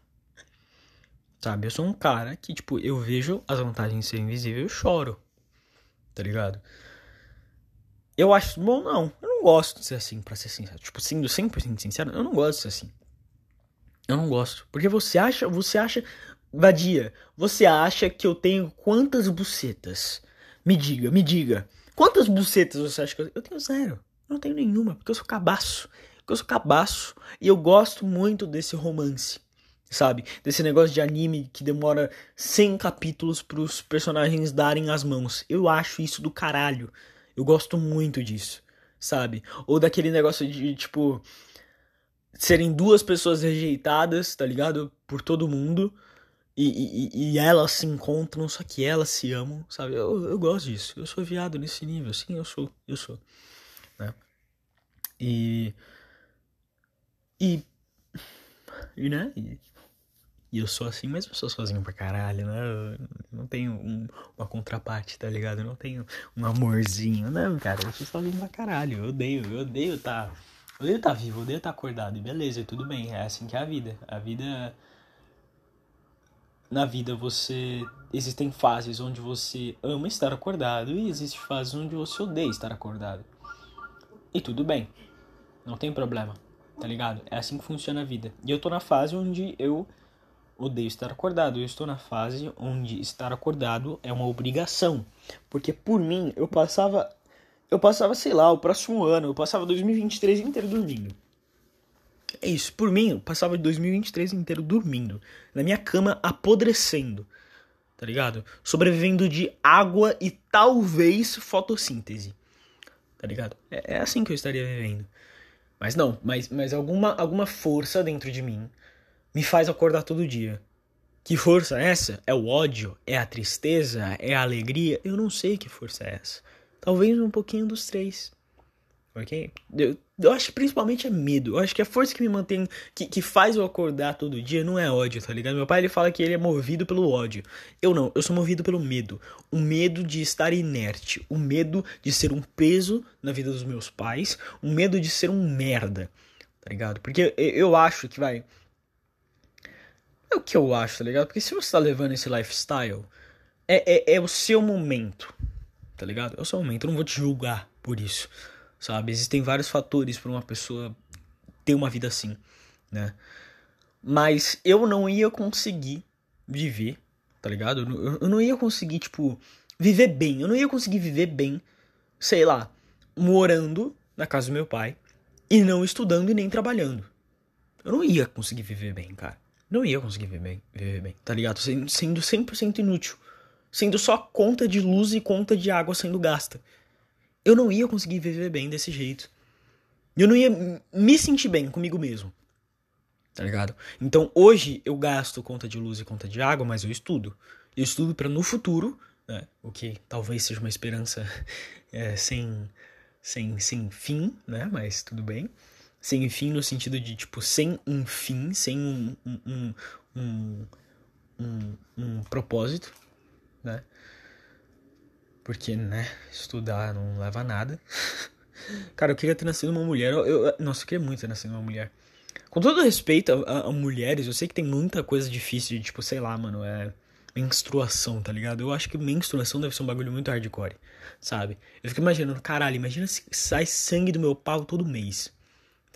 Sabe? Eu sou um cara que, tipo, eu vejo as vantagens de ser invisível e eu choro. Tá ligado? Eu acho bom, não. Eu não gosto de ser assim, pra ser sincero. Tipo, sendo 100% sincero, eu não gosto de ser assim. Eu não gosto. Porque você acha, você acha. Vadia, você acha que eu tenho quantas bucetas? Me diga, me diga. Quantas bucetas você acha que eu, eu tenho? zero. Eu não tenho nenhuma, porque eu sou cabaço. Porque eu sou cabaço. E eu gosto muito desse romance. Sabe? Desse negócio de anime que demora 100 capítulos pros personagens darem as mãos. Eu acho isso do caralho. Eu gosto muito disso, sabe? Ou daquele negócio de, tipo, serem duas pessoas rejeitadas, tá ligado? Por todo mundo. E, e, e, elas se encontram, só que elas se amam, sabe? Eu, eu gosto disso. Eu sou viado nesse nível, sim, eu sou, eu sou, né? E e e né? E, e eu sou assim, mas eu sou sozinho pra caralho, né? Eu não tenho um, uma contraparte, tá ligado? Eu não tenho um amorzinho. Não, cara, eu sou sozinho pra caralho. Eu odeio, eu odeio tá. Eu odeio tá vivo, eu odeio tá acordado. E beleza, tudo bem. É assim que é a vida. A vida. Na vida você. Existem fases onde você ama estar acordado e existem fases onde você odeia estar acordado. E tudo bem. Não tem problema, tá ligado? É assim que funciona a vida. E eu tô na fase onde eu odeio estar acordado. Eu estou na fase onde estar acordado é uma obrigação. Porque por mim, eu passava. Eu passava, sei lá, o próximo ano, eu passava 2023 inteiro dormindo. É isso, por mim, eu passava 2023 inteiro dormindo. Na minha cama, apodrecendo. Tá ligado? Sobrevivendo de água e talvez fotossíntese. Tá ligado? É, é assim que eu estaria vivendo. Mas não, mas, mas alguma, alguma força dentro de mim me faz acordar todo dia. Que força é essa? É o ódio? É a tristeza? É a alegria? Eu não sei que força é essa. Talvez um pouquinho dos três. Ok? Eu, eu acho que principalmente é medo. Eu acho que a força que me mantém, que, que faz eu acordar todo dia não é ódio, tá ligado? Meu pai ele fala que ele é movido pelo ódio. Eu não, eu sou movido pelo medo. O medo de estar inerte. O medo de ser um peso na vida dos meus pais. O medo de ser um merda. Tá ligado? Porque eu acho que vai é o que eu acho, tá ligado? Porque se você tá levando esse lifestyle, é, é, é o seu momento, tá ligado? É o seu momento. Eu não vou te julgar por isso, sabe? Existem vários fatores para uma pessoa ter uma vida assim, né? Mas eu não ia conseguir viver, tá ligado? Eu, eu não ia conseguir, tipo, viver bem. Eu não ia conseguir viver bem, sei lá, morando na casa do meu pai e não estudando e nem trabalhando. Eu não ia conseguir viver bem, cara não ia conseguir viver bem, viver bem tá ligado? Sendo, sendo 100% inútil. Sendo só conta de luz e conta de água sendo gasta. Eu não ia conseguir viver bem desse jeito. Eu não ia me sentir bem comigo mesmo. Tá ligado? Então hoje eu gasto conta de luz e conta de água, mas eu estudo. Eu estudo para no futuro, né, o que talvez seja uma esperança é, sem, sem, sem fim, né? Mas tudo bem sem fim no sentido de, tipo, sem um fim, sem um, um, um, um, um propósito, né? Porque, né, estudar não leva a nada. Cara, eu queria ter nascido uma mulher. Eu, eu, nossa, eu queria muito ter nascido uma mulher. Com todo respeito a, a, a, mulheres, eu sei que tem muita coisa difícil de, tipo, sei lá, mano, é menstruação, tá ligado? Eu acho que menstruação deve ser um bagulho muito hardcore, sabe? Eu fico imaginando, caralho, imagina se sai sangue do meu pau todo mês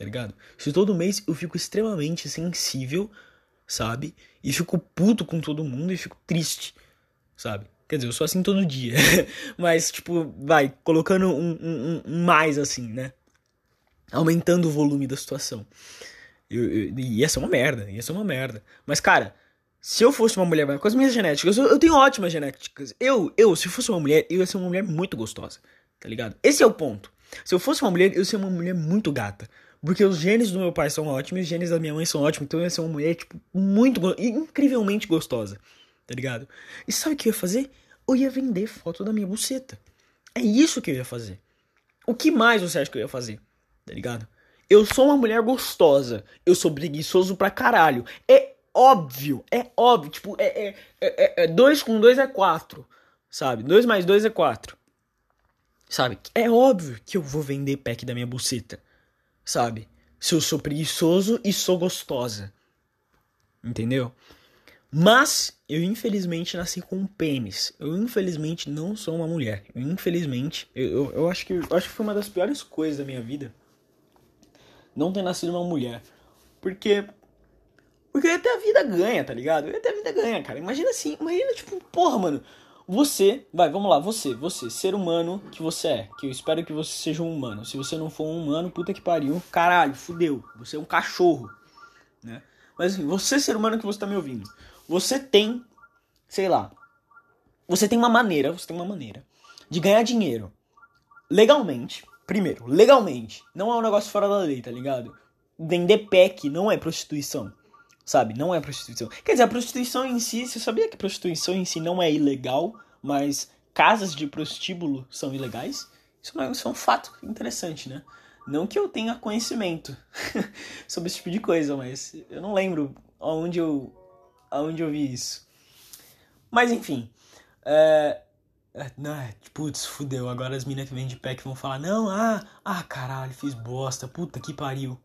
tá ligado? Se todo mês eu fico extremamente sensível, sabe? E fico puto com todo mundo e fico triste, sabe? Quer dizer, eu sou assim todo dia. Mas, tipo, vai, colocando um, um, um, mais assim, né? Aumentando o volume da situação. Eu, eu, ia ser uma merda, ia ser uma merda. Mas, cara, se eu fosse uma mulher, com as minhas genéticas, eu, eu tenho ótimas genéticas. Eu, eu, se fosse uma mulher, eu ia ser uma mulher muito gostosa, tá ligado? Esse é o ponto. Se eu fosse uma mulher, eu ia ser uma mulher muito gata. Porque os genes do meu pai são ótimos os genes da minha mãe são ótimos. Então eu ia ser uma mulher, tipo, muito. incrivelmente gostosa. Tá ligado? E sabe o que eu ia fazer? Eu ia vender foto da minha buceta. É isso que eu ia fazer. O que mais você acha que eu ia fazer? Tá ligado? eu sou uma mulher gostosa. Eu sou preguiçoso pra caralho. É óbvio, é óbvio. Tipo, é, é, é, é dois com dois é quatro, sabe? Dois mais dois é quatro. Sabe? É óbvio que eu vou vender pack da minha buceta, sabe? Se eu sou preguiçoso e sou gostosa. Entendeu? Mas eu infelizmente nasci com um pênis. Eu infelizmente não sou uma mulher. Eu, infelizmente, eu, eu, eu, acho que eu acho que foi uma das piores coisas da minha vida. Não ter nascido uma mulher. Porque porque até a vida ganha, tá ligado? Até a vida ganha, cara. Imagina assim, imagina tipo, porra, mano, você, vai, vamos lá, você, você, ser humano que você é, que eu espero que você seja um humano. Se você não for um humano, puta que pariu, caralho, fudeu. Você é um cachorro, né? Mas assim, você ser humano que você tá me ouvindo, você tem, sei lá, você tem uma maneira, você tem uma maneira de ganhar dinheiro legalmente. Primeiro, legalmente. Não é um negócio fora da lei, tá ligado? Vender pack não é prostituição. Sabe? Não é prostituição. Quer dizer, a prostituição em si, você sabia que prostituição em si não é ilegal, mas casas de prostíbulo são ilegais? Isso é, isso é um fato interessante, né? Não que eu tenha conhecimento sobre esse tipo de coisa, mas eu não lembro aonde eu aonde eu vi isso. Mas enfim. É... é não, é, putz, fudeu. Agora as minas que vêm de pack vão falar: Não, ah, ah, caralho, fiz bosta, puta que pariu.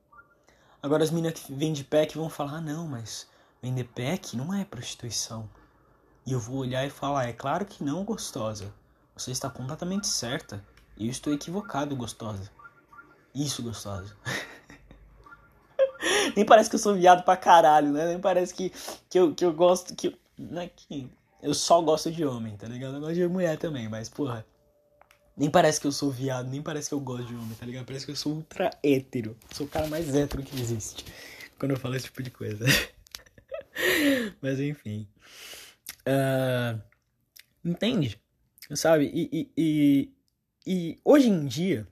Agora as minas que vêm de pack vão falar: Ah, não, mas vender pack não é prostituição. E eu vou olhar e falar: É claro que não, gostosa. Você está completamente certa. Eu estou equivocado, gostosa. Isso, gostosa. Nem parece que eu sou viado pra caralho, né? Nem parece que, que, eu, que eu gosto. Que, não é que eu só gosto de homem, tá ligado? Eu gosto de mulher também, mas porra. Nem parece que eu sou viado, nem parece que eu gosto de homem, tá ligado? Parece que eu sou ultra hétero. Sou o cara mais hétero que existe. Quando eu falo esse tipo de coisa. mas enfim. Uh, entende? Sabe? E, e, e, e hoje em dia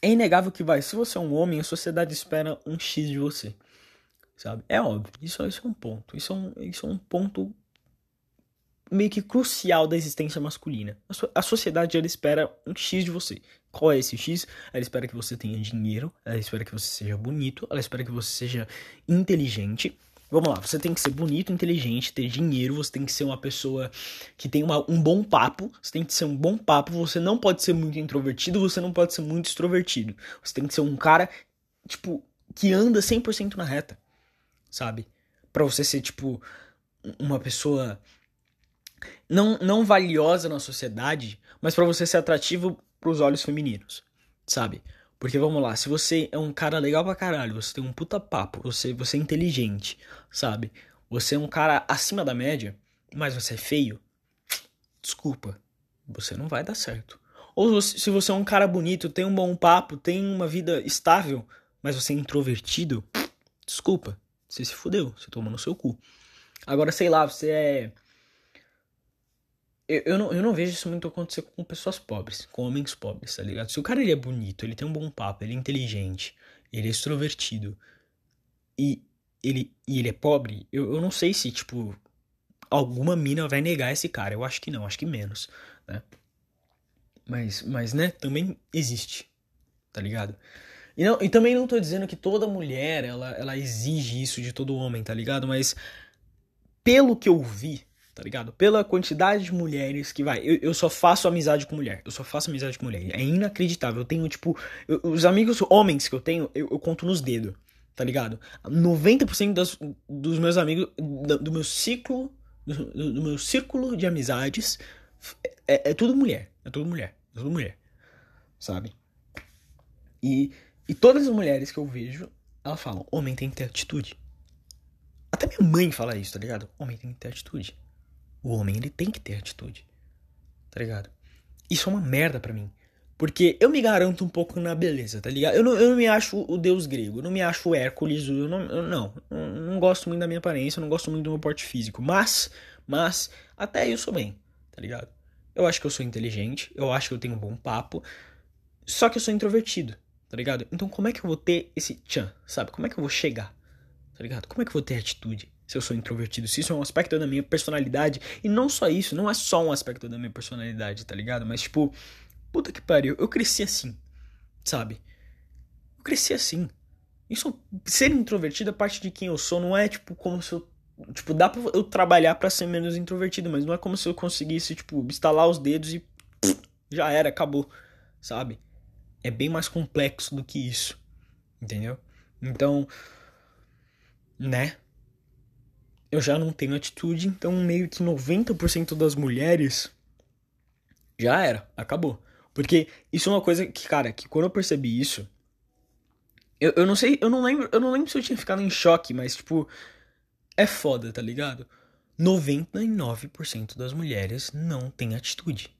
é inegável que vai, se você é um homem, a sociedade espera um X de você. Sabe? É óbvio. Isso, isso é um ponto. Isso é um, isso é um ponto meio que crucial da existência masculina. A, so, a sociedade ela espera um X de você. Qual é esse X? Ela espera que você tenha dinheiro, ela espera que você seja bonito, ela espera que você seja inteligente, Vamos lá, você tem que ser bonito, inteligente, ter dinheiro, você tem que ser uma pessoa que tem uma, um bom papo, você tem que ser um bom papo, você não pode ser muito introvertido, você não pode ser muito extrovertido. Você tem que ser um cara, tipo, que anda 100% na reta, sabe? Para você ser, tipo, uma pessoa não, não valiosa na sociedade, mas para você ser atrativo pros olhos femininos, sabe? Porque vamos lá, se você é um cara legal pra caralho, você tem um puta papo, você, você é inteligente, sabe? Você é um cara acima da média, mas você é feio, desculpa, você não vai dar certo. Ou se você é um cara bonito, tem um bom papo, tem uma vida estável, mas você é introvertido, desculpa, você se fudeu, você toma no seu cu. Agora, sei lá, você é eu, eu, não, eu não vejo isso muito acontecer com pessoas pobres, com homens pobres, tá ligado? Se o cara ele é bonito, ele tem um bom papo, ele é inteligente, ele é extrovertido e ele, e ele é pobre, eu, eu não sei se, tipo, alguma mina vai negar esse cara. Eu acho que não, acho que menos, né? Mas, mas né, também existe, tá ligado? E, não, e também não tô dizendo que toda mulher, ela, ela exige isso de todo homem, tá ligado? Mas, pelo que eu vi, tá ligado? Pela quantidade de mulheres que vai. Eu, eu só faço amizade com mulher. Eu só faço amizade com mulher. É inacreditável. Eu tenho, tipo. Eu, os amigos homens que eu tenho, eu, eu conto nos dedos, tá ligado? 90% das, dos meus amigos. Do, do meu ciclo. Do, do, meu círculo de amizades. É, é tudo mulher. É tudo mulher. É tudo mulher. Sabe? E, e todas as mulheres que eu vejo, elas falam: homem tem que ter atitude. Até minha mãe fala isso, tá ligado? Homem tem que ter atitude. O homem, ele tem que ter atitude. Tá ligado? Isso é uma merda para mim. Porque eu me garanto um pouco na beleza, tá ligado? Eu não, eu não me acho o deus grego, eu não me acho o Hércules, eu não, eu não, eu não gosto muito da minha aparência, eu não gosto muito do meu porte físico. Mas, mas, até eu sou bem, tá ligado? Eu acho que eu sou inteligente, eu acho que eu tenho um bom papo, só que eu sou introvertido, tá ligado? Então como é que eu vou ter esse tchan, sabe? Como é que eu vou chegar, tá ligado? Como é que eu vou ter atitude? Se eu sou introvertido, se isso é um aspecto da minha personalidade. E não só isso, não é só um aspecto da minha personalidade, tá ligado? Mas, tipo, puta que pariu, eu cresci assim, sabe? Eu cresci assim. Isso, ser introvertido é parte de quem eu sou, não é tipo como se eu. Tipo, dá pra eu trabalhar para ser menos introvertido, mas não é como se eu conseguisse, tipo, instalar os dedos e. Já era, acabou. Sabe? É bem mais complexo do que isso. Entendeu? Então. Né? Eu já não tenho atitude, então meio que 90% das mulheres. Já era, acabou. Porque isso é uma coisa que, cara, que quando eu percebi isso eu, eu não sei, eu não lembro, eu não lembro se eu tinha ficado em choque, mas tipo, é foda, tá ligado? 99% das mulheres não tem atitude.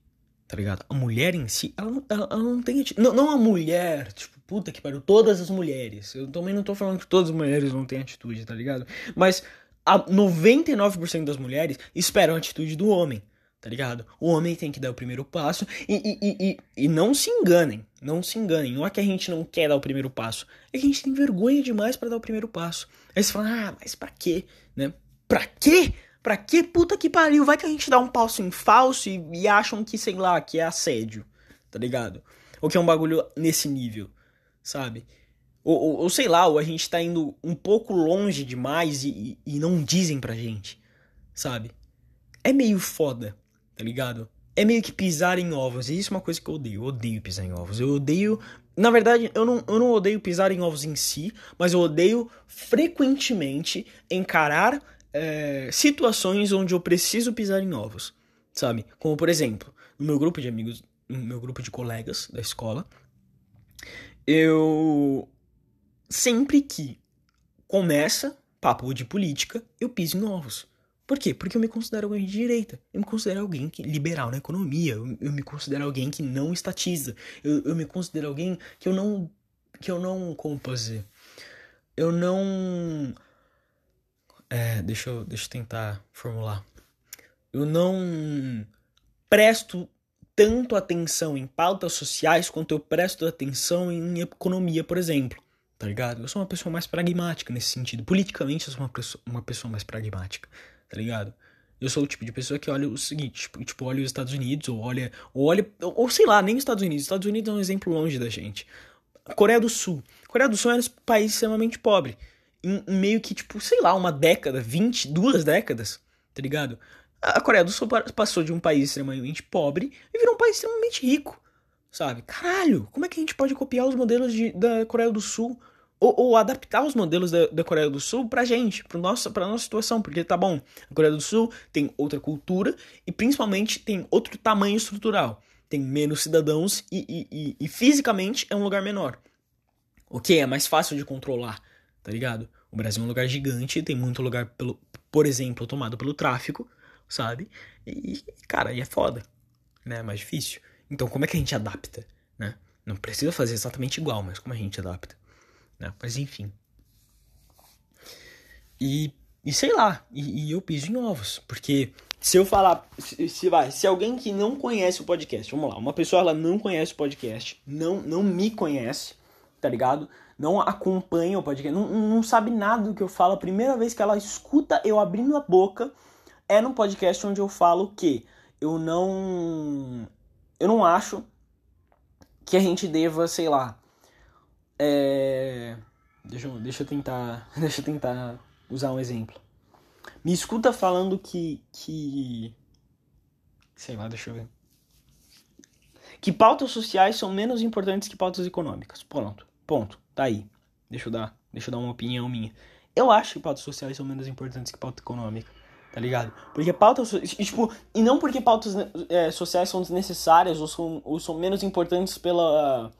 Tá ligado? A mulher em si, ela, não, ela, ela não tem atitude. Não, não a mulher, tipo, puta que pariu, todas as mulheres. Eu também não tô falando que todas as mulheres não têm atitude, tá ligado? Mas 99% das mulheres esperam a atitude do homem tá ligado? O homem tem que dar o primeiro passo e, e, e, e, não se enganem, não se enganem. Não é que a gente não quer dar o primeiro passo, é que a gente tem vergonha demais para dar o primeiro passo. Aí você fala, ah, mas pra quê, né? Pra quê? Pra quê? Puta que pariu, vai que a gente dá um passo em falso e, e acham que, sei lá, que é assédio, tá ligado? Ou que é um bagulho nesse nível, sabe? Ou, ou, ou sei lá, ou a gente tá indo um pouco longe demais e, e não dizem pra gente, sabe? É meio foda tá ligado? É meio que pisar em ovos. E isso é uma coisa que eu odeio. Eu odeio pisar em ovos. Eu odeio. Na verdade, eu não, eu não odeio pisar em ovos em si, mas eu odeio frequentemente encarar é, situações onde eu preciso pisar em ovos. Sabe? Como por exemplo, no meu grupo de amigos, no meu grupo de colegas da escola, eu. Sempre que começa papo de política, eu piso em ovos. Por quê? Porque eu me considero alguém de direita. Eu me considero alguém que, liberal na economia. Eu, eu me considero alguém que não estatiza. Eu, eu me considero alguém que eu não. Que eu não. Como posso dizer? Eu não. É, deixa eu, deixa eu tentar formular. Eu não presto tanto atenção em pautas sociais quanto eu presto atenção em economia, por exemplo. Tá ligado? Eu sou uma pessoa mais pragmática nesse sentido. Politicamente, eu sou uma pessoa, uma pessoa mais pragmática tá ligado? Eu sou o tipo de pessoa que olha o seguinte, tipo, tipo olha os Estados Unidos, ou olha, ou olha, ou sei lá, nem os Estados Unidos. Os Estados Unidos é um exemplo longe da gente. Coreia do Sul. Coreia do Sul é um país extremamente pobre. Em, em meio que, tipo, sei lá, uma década, 20, duas décadas, tá ligado? A Coreia do Sul passou de um país extremamente pobre e virou um país extremamente rico, sabe? Caralho, como é que a gente pode copiar os modelos de, da Coreia do Sul? Ou, ou, adaptar os modelos da, da, Coreia do Sul pra gente, pra nossa, pra nossa situação, porque tá bom, a Coreia do Sul tem outra cultura e principalmente tem outro tamanho estrutural, tem menos cidadãos e, e, e, e fisicamente é um lugar menor. Ok, é mais fácil de controlar, tá ligado? O Brasil é um lugar gigante, tem muito lugar, pelo, por exemplo, tomado pelo tráfico, sabe? E, cara, aí é foda, né? É mais difícil. Então, como é que a gente adapta, né? Não precisa fazer exatamente igual, mas como a gente adapta? Né? Mas enfim. E, e sei lá, e, e, eu piso em ovos, porque se eu falar, se, se, vai, se alguém que não conhece o podcast, vamos lá, uma pessoa ela não conhece o podcast, não, não me conhece, tá ligado? Não acompanha o podcast, não, não sabe nada do que eu falo, a primeira vez que ela escuta eu abrindo a boca é no podcast onde eu falo que eu não eu não acho que a gente deva, sei lá, é... Deixa, eu, deixa eu tentar. Deixa eu tentar usar um exemplo. Me escuta falando que. que. Sei lá, deixa eu ver. Que pautas sociais são menos importantes que pautas econômicas. Pronto. Ponto. Tá aí. Deixa eu dar. Deixa eu dar uma opinião minha. Eu acho que pautas sociais são menos importantes que pauta econômica. Tá ligado? Porque pautas. Tipo, e não porque pautas é, sociais são desnecessárias ou são, ou são menos importantes pela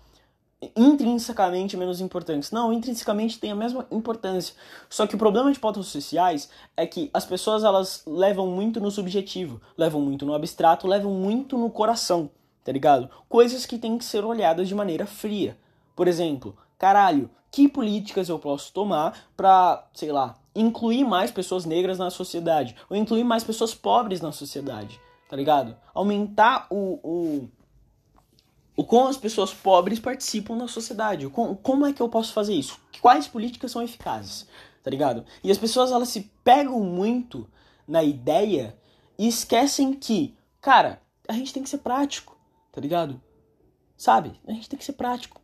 intrinsecamente menos importantes. Não, intrinsecamente tem a mesma importância. Só que o problema de pautas sociais é que as pessoas elas levam muito no subjetivo, levam muito no abstrato, levam muito no coração, tá ligado? Coisas que têm que ser olhadas de maneira fria. Por exemplo, caralho, que políticas eu posso tomar pra, sei lá, incluir mais pessoas negras na sociedade, ou incluir mais pessoas pobres na sociedade, tá ligado? Aumentar o, o o como as pessoas pobres participam na sociedade. Como, como é que eu posso fazer isso? Quais políticas são eficazes? Tá ligado? E as pessoas elas se pegam muito na ideia e esquecem que, cara, a gente tem que ser prático, tá ligado? Sabe? A gente tem que ser prático.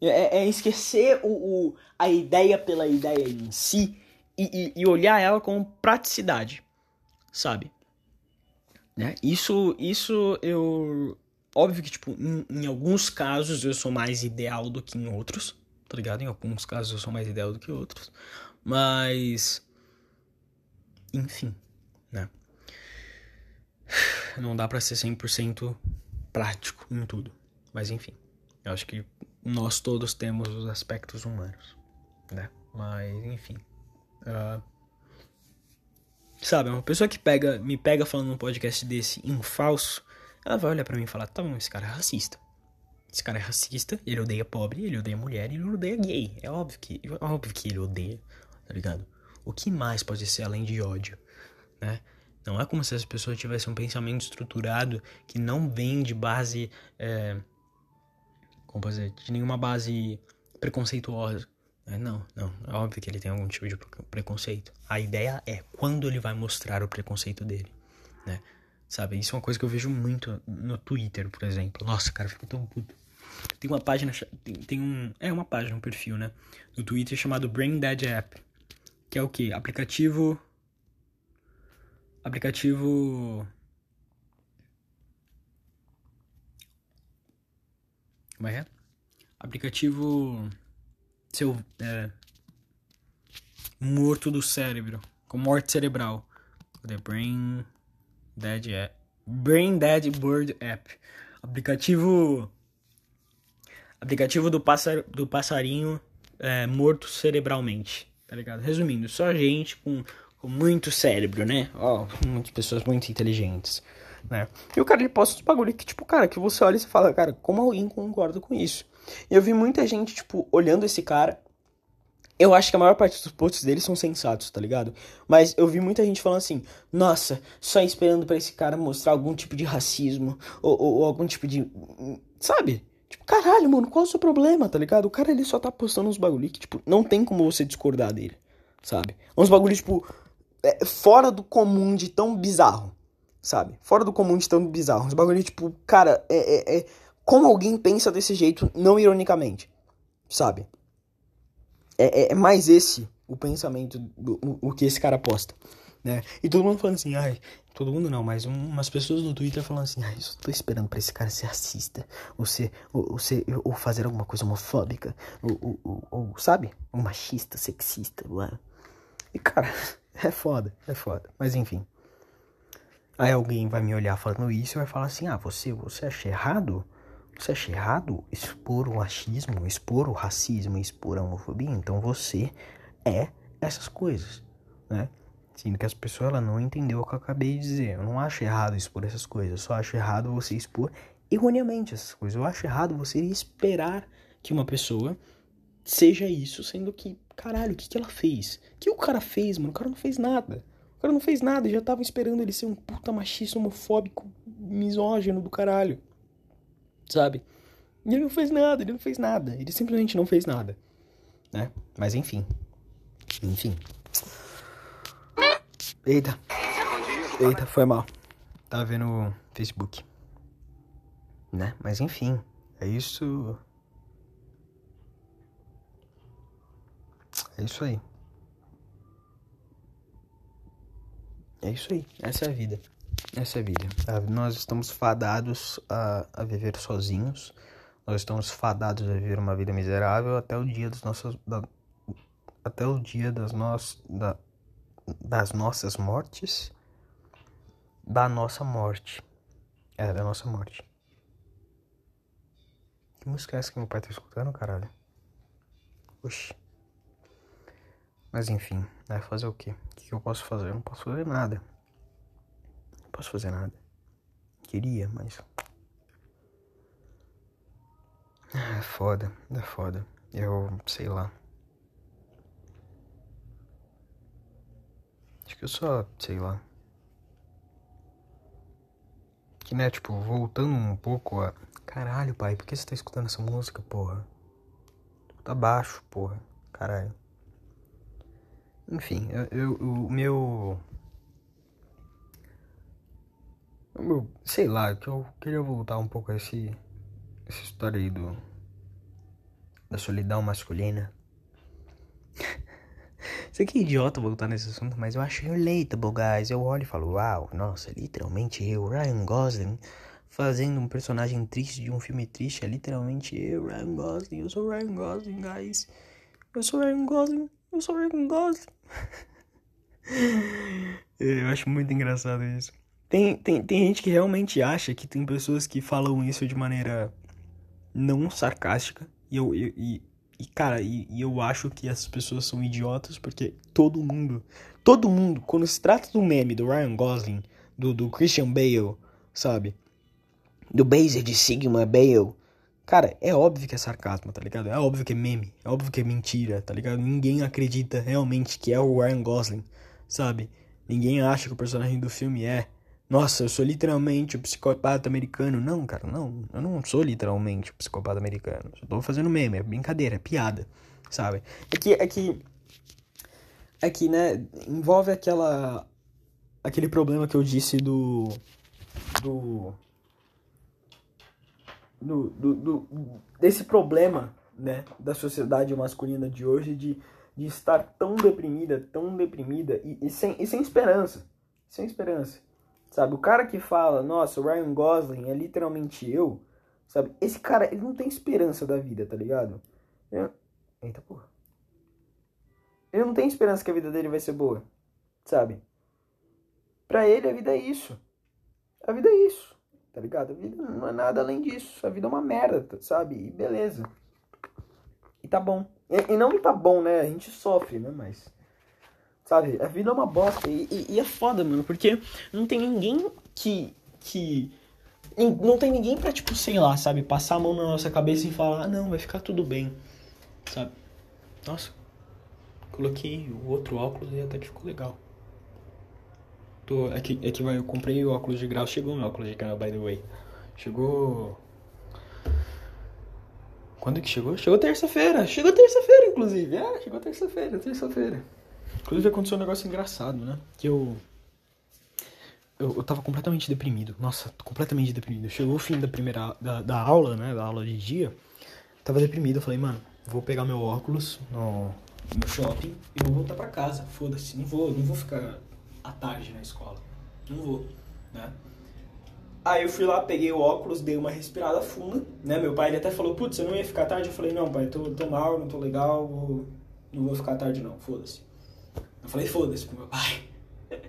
É, é esquecer o, o, a ideia pela ideia em si e, e, e olhar ela com praticidade, sabe? Né? Isso, isso eu. Óbvio que, tipo, em, em, alguns casos eu sou mais ideal do que em outros, tá ligado? Em alguns casos eu sou mais ideal do que outros. Mas. Enfim, né? Não dá pra ser 100% prático em tudo. Mas enfim, eu acho que nós todos temos os aspectos humanos, né? Mas enfim. Uh, sabe, uma pessoa que pega, me pega falando num podcast desse em falso, ela vai olhar para mim e falar: tá bom, esse cara é racista. Esse cara é racista, ele odeia pobre, ele odeia mulher, ele odeia gay. É óbvio que, é óbvio que ele odeia, tá ligado? O que mais pode ser além de ódio, né? Não é como se as pessoas tivessem um pensamento estruturado que não vem de base. É, como dizer? De nenhuma base preconceituosa. É, não, não. É óbvio que ele tem algum tipo de preconceito. A ideia é quando ele vai mostrar o preconceito dele, né? Sabe? Isso é uma coisa que eu vejo muito no Twitter, por exemplo. Nossa, cara, eu fico tão puto. Tem uma página, tem, tem um, é uma página, um perfil, né? No Twitter chamado Brain Dead App, que é o que? Aplicativo aplicativo Como é? Aplicativo seu é, morto do cérebro, com morte cerebral. The Brain Dead App. Brain Dead Bird App. Aplicativo aplicativo do, passar, do passarinho é, morto cerebralmente, tá ligado? Resumindo, só gente com, com muito cérebro, né? Ó, oh, muitas pessoas muito inteligentes, né? E o cara ele posta uns bagulho que, tipo, cara, que você olha e você fala, cara, como alguém concorda com isso? E eu vi muita gente, tipo, olhando esse cara. Eu acho que a maior parte dos posts dele são sensatos, tá ligado? Mas eu vi muita gente falando assim: nossa, só esperando para esse cara mostrar algum tipo de racismo ou, ou, ou, algum tipo de. Sabe? Tipo, caralho, mano, qual é o seu problema, tá ligado? O cara ele só tá postando uns bagulho que, tipo, não tem como você discordar dele, sabe? Uns bagulho, tipo, é, fora do comum de tão bizarro, sabe? Fora do comum de tão bizarro. Uns bagulho, tipo, cara, é, é, é como alguém pensa desse jeito, não ironicamente, sabe? É, é, é mais esse o pensamento, do, o, o, que esse cara posta, né? E todo mundo falando assim, ai, todo mundo não, mas um, umas pessoas no Twitter falando assim, ai, eu só tô esperando pra esse cara ser racista, ou ser, ou, ou, ser, ou fazer alguma coisa homofóbica, ou, ou, ou sabe? Um machista, sexista, lá. E cara, é foda, é foda, mas enfim. Aí alguém vai me olhar falando isso e vai falar assim, ah, você, você acha errado? Você acha errado expor o machismo, expor o racismo, expor a homofobia? Então você é essas coisas, né? Sendo que as pessoas ela não entendeu o que eu acabei de dizer. Eu não acho errado expor essas coisas. Eu só acho errado você expor erroneamente essas coisas. Eu acho errado você esperar que uma pessoa seja isso, sendo que, caralho, o que, que ela fez? O que o cara fez, mano? O cara não fez nada. O cara não fez nada. Já tava esperando ele ser um puta machista, homofóbico, misógino do caralho sabe? E ele não fez nada, ele não fez nada. Ele simplesmente não fez nada. Né? Mas enfim. Enfim. Eita. Eita, foi mal. Tava vendo o Facebook. Né? Mas enfim. É isso. É isso aí. É isso aí. Essa é a vida. Essa é a vida. Nós estamos fadados a, a viver sozinhos. Nós estamos fadados a viver uma vida miserável até o dia dos nossos, da, até o dia das, nos, da, das nossas mortes, da nossa morte. É, da nossa morte. Que música é essa que meu pai tá escutando, caralho? Oxi. Mas enfim, vai fazer o quê? O que eu posso fazer? Eu não posso fazer nada posso fazer nada. Queria, mas. É foda, é foda. Eu sei lá. Acho que eu só, sei lá. Que né, tipo, voltando um pouco a. Caralho, pai, por que você tá escutando essa música, porra? Tá baixo, porra. Caralho. Enfim, eu, eu, o meu Eu, sei lá, que eu queria voltar um pouco a esse, essa história aí do. da solidão masculina. Sei que é idiota voltar nesse assunto, mas eu acho relatable, guys. Eu olho e falo, uau, nossa, literalmente eu, Ryan Gosling, fazendo um personagem triste de um filme triste. É literalmente eu, Ryan Gosling. Eu sou Ryan Gosling, guys. Eu sou Ryan Gosling. Eu sou Ryan Gosling. eu acho muito engraçado isso. Tem, tem, tem gente que realmente acha que tem pessoas que falam isso de maneira não sarcástica. E eu, eu e, e cara, e, e, eu acho que essas pessoas são idiotas porque todo mundo, todo mundo, quando se trata do meme do Ryan Gosling, do, do Christian Bale, sabe? Do Baser de Sigma Bale, cara, é óbvio que é sarcasmo, tá ligado? É óbvio que é meme, é óbvio que é mentira, tá ligado? Ninguém acredita realmente que é o Ryan Gosling, sabe? Ninguém acha que o personagem do filme é nossa, eu sou literalmente o psicopata americano. Não, cara, não. Eu não sou literalmente o psicopata americano. Só tô fazendo meme, é brincadeira, é piada, sabe? É que, é que, é que, né, envolve aquela, aquele problema que eu disse do, do, do, do, do desse problema, né, da sociedade masculina de hoje de, de estar tão deprimida, tão deprimida e, e sem, e sem esperança, sem esperança. Sabe, o cara que fala, nossa, o Ryan Gosling é literalmente eu, sabe? Esse cara, ele não tem esperança da vida, tá ligado? Eu... Eita porra. Ele não tem esperança que a vida dele vai ser boa, sabe? Pra ele, a vida é isso. A vida é isso, tá ligado? A vida não é nada além disso. A vida é uma merda, sabe? E beleza. E tá bom. E, e não tá bom, né? A gente sofre, né? Mas Sabe? A vida é uma bosta. E, e, e, é foda, mano, porque não tem ninguém que. que. Não tem ninguém pra, tipo, sei lá, sabe, passar a mão na nossa cabeça e falar, ah, não, vai ficar tudo bem. Sabe? Nossa, coloquei o outro óculos e até que ficou legal. Tô, é que, é que vai, eu comprei o óculos de grau, chegou meu óculos de grau, by the way. Chegou. Quando que chegou? Chegou terça-feira. Chegou terça-feira, inclusive. É, chegou terça-feira, terça-feira. Inclusive aconteceu um negócio engraçado, né? Que eu, eu. Eu tava completamente deprimido. Nossa, completamente deprimido. Chegou o fim da primeira. Da, da aula, né? Da aula de dia. Tava deprimido. Eu falei, mano, vou pegar meu óculos no, no shopping e vou voltar pra casa. Foda-se. Não vou, não vou ficar à tarde na escola. Não vou, né? Aí eu fui lá, peguei o óculos, dei uma respirada funda, né? Meu pai ele até falou, putz, você não ia ficar tarde? Eu falei, não, pai, tô, tô mal, não tô legal, vou, não vou ficar tarde não, foda-se. Eu falei, foda-se pro meu pai.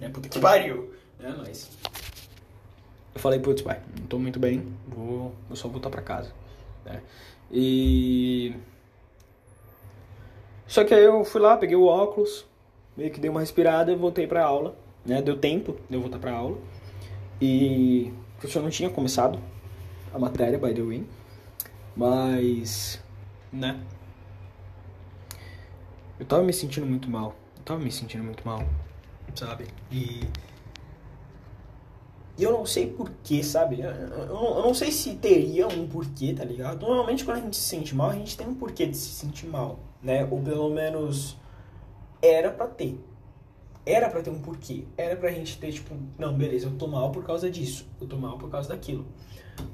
é puta que pariu. É. Eu falei, putz, pai, não tô muito bem, vou, vou só voltar pra casa. Né? E. Só que aí eu fui lá, peguei o óculos, meio que dei uma respirada e voltei pra aula. Né? Deu tempo de eu voltar pra aula. E o professor não tinha começado a matéria, by the way. Mas, né? Eu tava me sentindo muito mal tava me sentindo muito mal, sabe? E. E eu não sei porquê, sabe? Eu, eu, não sei se teria um porquê, tá ligado? Normalmente quando a gente se sente mal, a gente tem um porquê de se sentir mal, né? Ou pelo menos era pra ter. Era pra ter um porquê. Era pra gente ter, tipo, não, beleza, eu tô mal por causa disso. Eu tô mal por causa daquilo.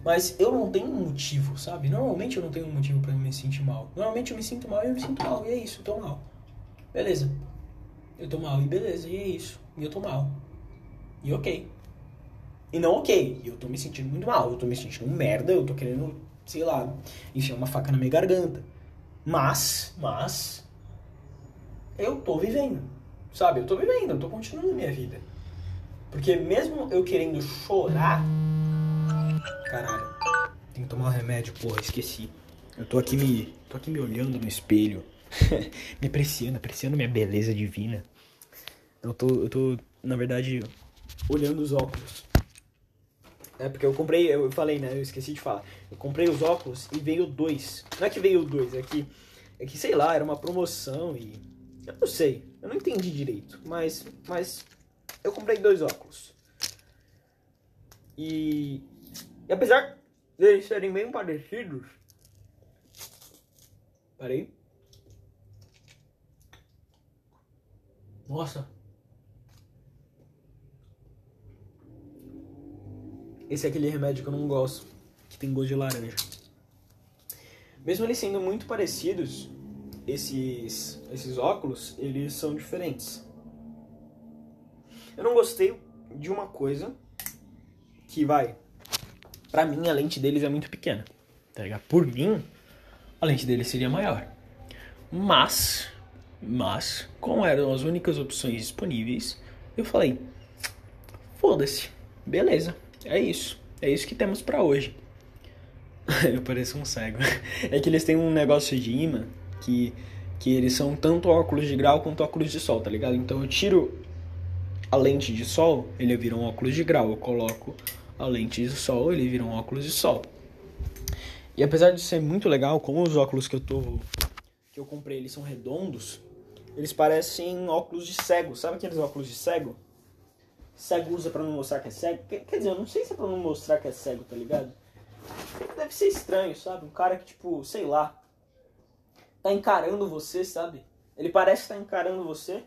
Mas eu não tenho um motivo, sabe? Normalmente eu não tenho um motivo para me sentir mal. Normalmente eu me sinto mal e eu me sinto mal. E é isso, eu tô mal. Beleza eu tô mal, e beleza, e é isso. E eu tô mal. E ok. E não ok, eu tô me sentindo muito mal, eu tô me sentindo um merda, eu tô querendo, sei lá, enfiar uma faca na minha garganta. Mas, mas, eu tô vivendo, sabe? Eu tô vivendo, eu tô continuando a minha vida. Porque mesmo eu querendo chorar. Caralho, tem que tomar um remédio, porra, esqueci. Eu tô aqui me. tô aqui me olhando no espelho. Me apreciando, apreciando minha beleza divina. Eu tô, eu tô, na verdade, olhando os óculos. É, porque eu comprei, eu falei, né? Eu esqueci de falar. Eu comprei os óculos e veio dois. Não é que veio dois, é que, é que sei lá, era uma promoção e. Eu não sei, eu não entendi direito. Mas, mas eu comprei dois óculos. E, e apesar deles serem bem parecidos. Parei. Nossa. Esse é aquele remédio que eu não gosto, que tem gosto de laranja. mesmo eles sendo muito parecidos, esses, esses óculos, eles são diferentes. Eu não gostei de uma coisa que vai. Pra mim, a lente deles é muito pequena. Tá ligado? Por mim, a lente deles seria maior. Mas, mas, como eram as únicas opções disponíveis, eu falei: foda-se, beleza, é isso. É isso que temos para hoje. eu pareço um cego. É que eles têm um negócio de imã que, que eles são tanto óculos de grau quanto óculos de sol, tá ligado? Então eu tiro a lente de sol, ele vira um óculos de grau. Eu coloco a lente de sol, ele vira um óculos de sol. E apesar de ser muito legal, como os óculos que eu tô que eu comprei, eles são redondos, eles parecem óculos de cego. Sabe aqueles óculos de cego? Cego usa para não mostrar que é cego. Quer dizer, eu não sei se é pra não mostrar que é cego, tá ligado? Deve ser estranho, sabe? Um cara que, tipo, sei lá, tá encarando você, sabe? Ele parece estar tá encarando você,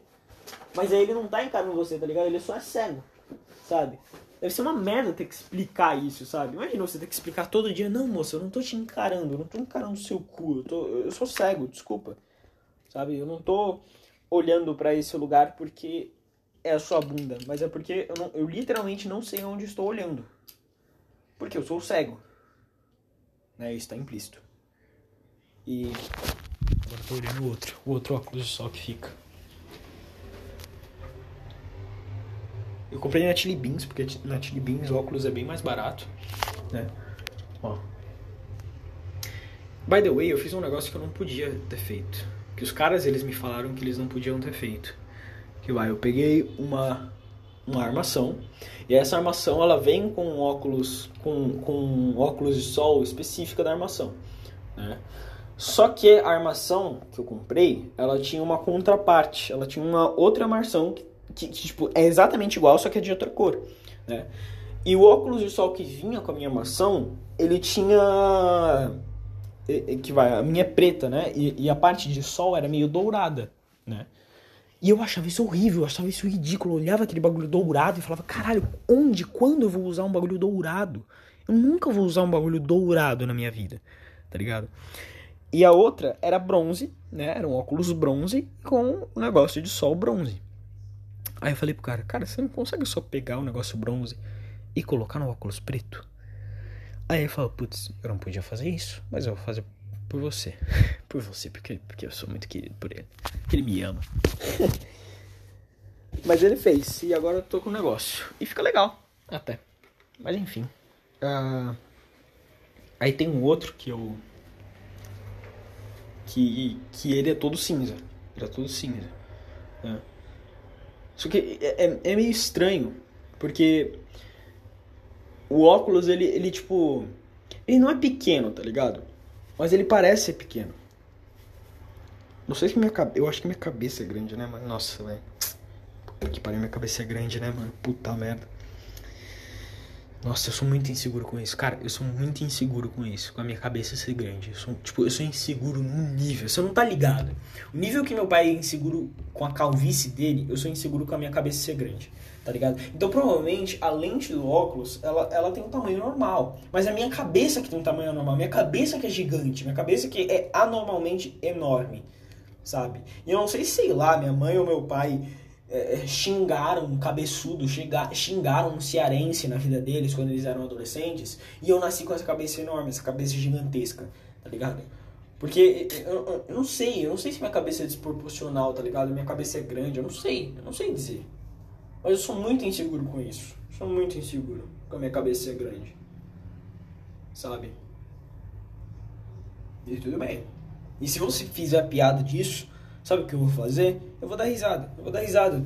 mas aí ele não tá encarando você, tá ligado? Ele só é cego, sabe? Deve ser uma merda ter que explicar isso, sabe? Imagina você ter que explicar todo dia, não, moça, eu não tô te encarando, eu não tô encarando o seu cu, eu, tô, eu sou cego, desculpa. Sabe? Eu não tô olhando para esse lugar porque é a sua bunda, mas é porque eu, não, eu literalmente não sei onde estou olhando. Porque eu sou cego. Né? Isso tá implícito. E agora tô olhando o outro, o outro óculos sol que fica. Eu comprei na Chili Beans, porque na Chili Beans o óculos é bem mais barato, né? Ó. By the way, eu fiz um negócio que eu não podia ter feito. Que os caras, eles me falaram que eles não podiam ter feito. Que vai, eu peguei uma uma armação e essa armação ela vem com óculos com, com óculos de sol específica da armação né? só que a armação que eu comprei ela tinha uma contraparte ela tinha uma outra armação que que, que, tipo, é exatamente igual, só que é de outra cor, né? E o óculos de sol que vinha com a minha armação, ele tinha... Que vai, a minha é preta, né? E, e, a parte de sol era meio dourada, né? E eu achava isso horrível, eu achava isso ridículo. Eu olhava aquele bagulho dourado e falava, caralho, onde, quando eu vou usar um bagulho dourado? Eu nunca vou usar um bagulho dourado na minha vida, tá ligado? E a outra era bronze, né? Era um óculos bronze com um negócio de sol bronze. Aí eu falei pro cara, cara, você não consegue só pegar o um negócio bronze e colocar no óculos preto? Aí ele falou, putz, eu não podia fazer isso, mas eu vou fazer por você. por você, porque, porque eu sou muito querido por ele. Ele me ama. mas ele fez, e agora eu tô com o negócio. E fica legal, até. Mas enfim. Uh... Aí tem um outro que eu. Que, que ele é todo cinza. Ele é todo cinza. Né? Só que é, é, é meio estranho, porque o óculos, ele, ele tipo. Ele não é pequeno, tá ligado? Mas ele parece ser pequeno. Não sei se minha cabeça. Eu acho que minha cabeça é grande, né, mano? Nossa, velho. Que pariu, minha cabeça é grande, né, mano? Puta merda. Nossa, eu sou muito inseguro com isso. Cara, eu sou muito inseguro com isso. Com a minha cabeça ser grande. Eu sou, tipo, eu sou inseguro num nível. Você não tá ligado. O nível que meu pai é inseguro com a calvície dele, eu sou inseguro com a minha cabeça ser grande. Tá ligado? Então, provavelmente, a lente do óculos, ela, ela tem um tamanho normal. Mas a minha cabeça que tem um tamanho normal. Minha cabeça que é gigante. Minha cabeça que é anormalmente enorme. Sabe? E eu não sei, sei lá, minha mãe ou meu pai é, é, xingaram um cabeçudo, xingaram um cearense na vida deles quando eles eram adolescentes, e eu nasci com essa cabeça enorme, essa cabeça gigantesca, tá ligado? Porque eu, eu, não sei, eu não sei se minha cabeça é desproporcional, tá ligado? Minha cabeça é grande, eu não sei, eu não sei dizer. Mas eu sou muito inseguro com isso. Sou muito inseguro com a minha cabeça ser grande. Sabe? E tudo bem. E se você fizer piada disso, Sabe o que eu vou fazer? Eu vou dar risada. Eu vou dar risada.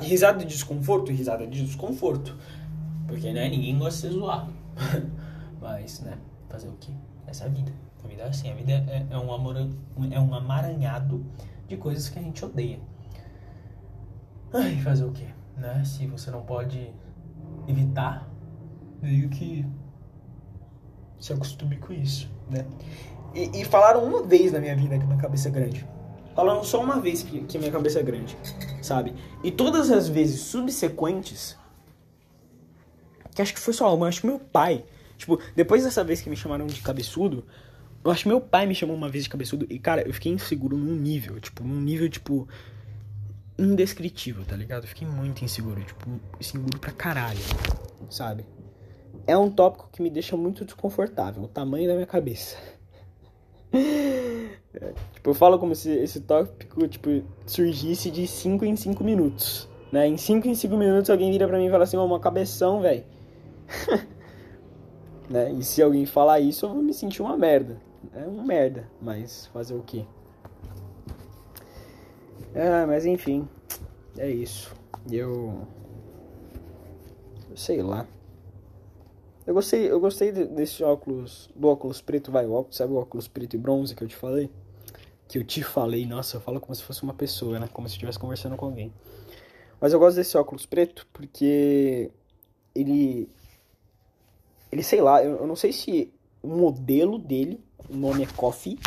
Risada de desconforto, risada de desconforto. Porque, né, ninguém gosta de ser zoado. Mas, né, fazer o quê? Essa é a vida. A vida é assim. A vida é, é, um, amor, é um amaranhado de coisas que a gente odeia. Ai, fazer o quê? Né? Se você não pode evitar, meio que se acostume com isso, né? E, e falaram uma vez na minha vida que minha cabeça é grande. Falando só uma vez que, que minha cabeça é grande, sabe? E todas as vezes subsequentes, que acho que foi só uma, acho que meu pai, tipo, depois dessa vez que me chamaram de cabeçudo, Eu acho que meu pai me chamou uma vez de cabeçudo e, cara, eu fiquei inseguro num nível, tipo, num nível, tipo, indescritível, tá ligado? Eu fiquei muito inseguro, tipo, inseguro pra caralho, sabe? É um tópico que me deixa muito desconfortável, o tamanho da minha cabeça. É, tipo, eu falo como se esse tópico, tipo, surgisse de 5 em 5 minutos, né? Em 5 em 5 minutos alguém vira pra mim e fala assim, ô, oh, uma cabeção, velho. né? E se alguém falar isso, eu vou me sentir uma merda. É uma merda, mas fazer o quê? Ah, mas enfim, é isso. Eu. eu sei lá. Eu gostei, eu gostei desse óculos, do óculos preto, vai, o óculos, sabe o óculos preto e bronze que eu te falei? Que eu te falei, nossa, eu falo como se fosse uma pessoa, né? Como se estivesse conversando com alguém. Mas eu gosto desse óculos preto porque ele. Ele, sei lá, eu, eu não sei se o modelo dele, o nome é Coffee,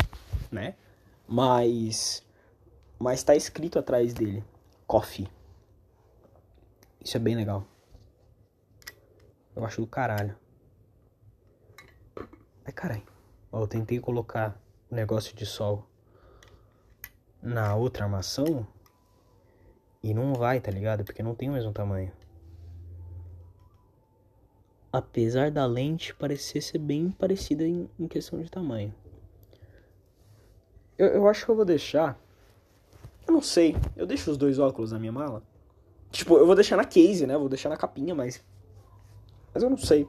né? Mas mas tá escrito atrás dele, Coffee. Isso é bem legal. Eu acho do caralho. Ai, caralho. eu tentei colocar o negócio de sol na outra armação e não vai, tá ligado? Porque não tem o mesmo tamanho. Apesar da lente parecer ser bem parecida em, em questão de tamanho. Eu, eu acho que eu vou deixar eu não sei. Eu deixo os dois óculos na minha mala. Tipo, eu vou deixar na case, né? vou deixar na capinha, mas. Mas eu não sei.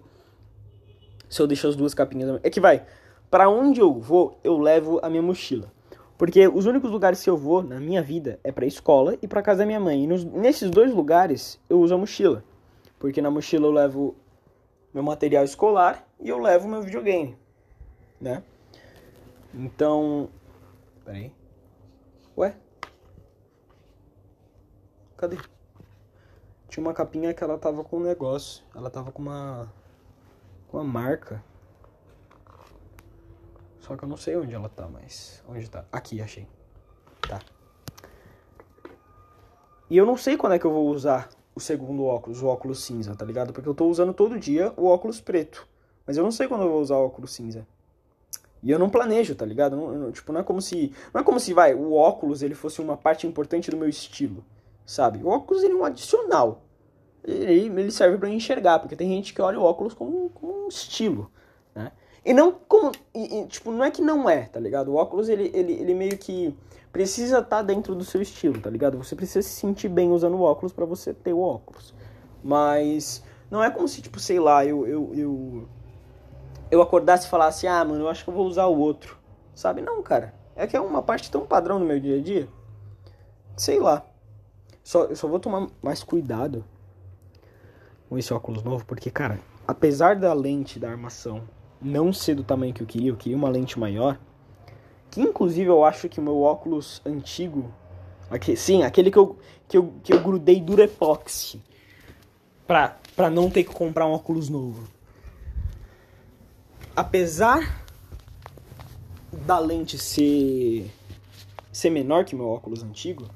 Se eu deixo as duas capinhas. É que vai. Para onde eu vou, eu levo a minha mochila. Porque os únicos lugares que eu vou na minha vida é pra escola e pra casa da minha mãe. E nos, nesses dois lugares eu uso a mochila. Porque na mochila eu levo meu material escolar e eu levo meu videogame. Né? Então. Peraí. Cadê? Tinha uma capinha que ela tava com um negócio. Ela tava com uma. com uma marca. Só que eu não sei onde ela tá, mas. Onde tá? Aqui, achei. Tá. E eu não sei quando é que eu vou usar o segundo óculos, o óculos cinza, tá ligado? Porque eu tô usando todo dia o óculos preto. Mas eu não sei quando eu vou usar o óculos cinza. E eu não planejo, tá ligado? Não, não, tipo, não é como se. Não é como se, vai, o óculos ele fosse uma parte importante do meu estilo sabe? O óculos ele é um adicional. Ele, ele serve para enxergar, porque tem gente que olha o óculos como, como um estilo, né? E não como, e, e, tipo, não é que não é, tá ligado? O óculos, ele, ele, ele meio que precisa estar tá dentro do seu estilo, tá ligado? Você precisa se sentir bem usando o óculos para você ter o óculos. Mas não é como se, tipo, sei lá, eu, eu, eu, eu acordasse e falasse, ah, mano, eu acho que eu vou usar o outro, sabe? Não, cara. É que é uma parte tão padrão do meu dia a dia. Sei lá. Só, eu só vou tomar mais cuidado com esse óculos novo, porque, cara, apesar da lente da armação não ser do tamanho que eu queria, eu queria uma lente maior, que inclusive eu acho que o meu óculos antigo, aqui, sim, aquele que eu, que eu, que eu grudei Durepoxy, pra, pra não ter que comprar um óculos novo. Apesar da lente ser, ser menor que meu óculos antigo,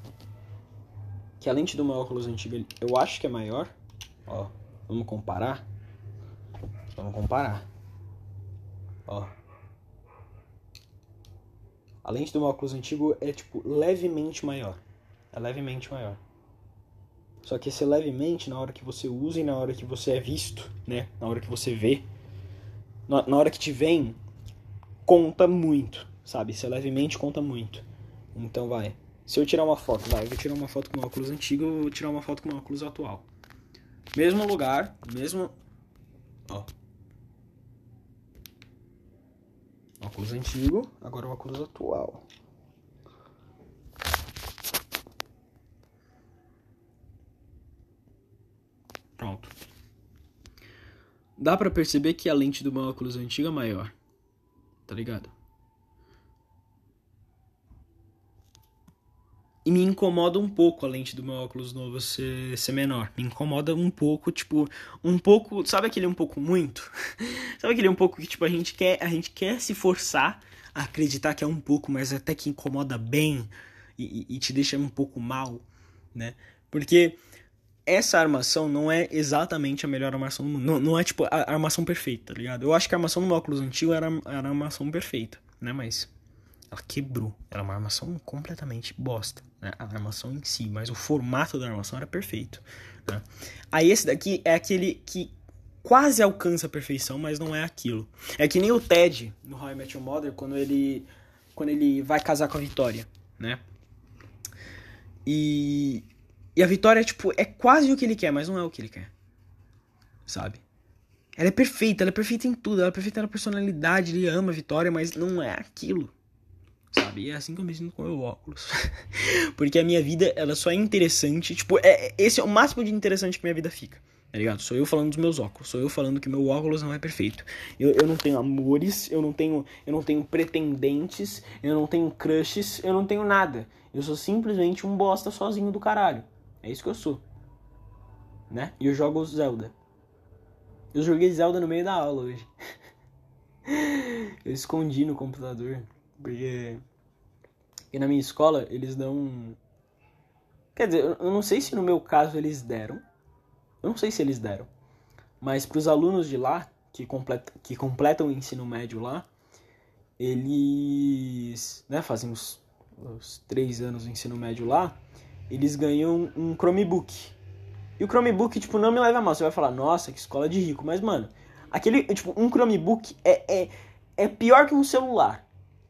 que a lente do meu óculos antigo eu acho que é maior. Ó, vamos comparar. Vamos comparar. Ó. A lente do meu óculos antigo é tipo levemente maior. É levemente maior. Só que esse levemente, na hora que você usa e na hora que você é visto, né? Na hora que você vê, na, hora que te vem, conta muito, sabe? Esse levemente conta muito. Então vai. Se eu tirar uma foto, vai, eu vou tirar uma foto com óculos antigo, eu vou tirar uma foto com óculos atual. Mesmo lugar, mesmo. Ó. Óculos antigo, agora o óculos atual. Pronto. Dá pra perceber que a lente do meu óculos antigo é maior. Tá ligado? E me incomoda um pouco a lente do meu óculos novo ser, ser menor. Me incomoda um pouco, tipo, um pouco. Sabe aquele um pouco muito? sabe aquele um pouco que, tipo, a gente quer, a gente quer se forçar a acreditar que é um pouco, mas até que incomoda bem e, e te deixa um pouco mal, né? Porque essa armação não é exatamente a melhor armação do mundo. Não, não é tipo a armação perfeita, tá ligado? Eu acho que a armação do meu óculos antigo era, era a armação perfeita. né? Mas ela quebrou. Era uma armação completamente bosta, né? A armação em si, mas o formato da armação era perfeito, né? Aí esse daqui é aquele que quase alcança a perfeição, mas não é aquilo. É que nem o Ted no How I Met Your Mother quando ele quando ele vai casar com a Vitória, né? E e a Vitória tipo é quase o que ele quer, mas não é o que ele quer. Sabe? Ela é perfeita, ela é perfeita em tudo, ela é perfeita na personalidade, ele ama a Vitória, mas não é aquilo. Sabe? E é assim que eu me sinto com o meu óculos. Porque a minha vida, ela só é interessante. Tipo, é, esse é o máximo de interessante que minha vida fica. Tá ligado? Sou eu falando dos meus óculos. Sou eu falando que meu óculos não é perfeito. Eu, eu não tenho amores, eu não tenho, eu não tenho pretendentes, eu não tenho crushes, eu não tenho nada. Eu sou simplesmente um bosta sozinho do caralho. É isso que eu sou. Né? E eu jogo Zelda. Eu joguei Zelda no meio da aula hoje. eu escondi no computador. Porque. E na minha escola eles dão. Quer dizer, eu não sei se no meu caso eles deram. Eu não sei se eles deram. Mas para os alunos de lá, que, que completam o ensino médio lá, eles né, fazem os, os três anos do ensino médio lá, eles ganham um Chromebook. E o Chromebook, tipo, não me leva a mal. Você vai falar, nossa, que escola de rico. Mas, mano, aquele, tipo, um Chromebook é, é, é pior que um celular,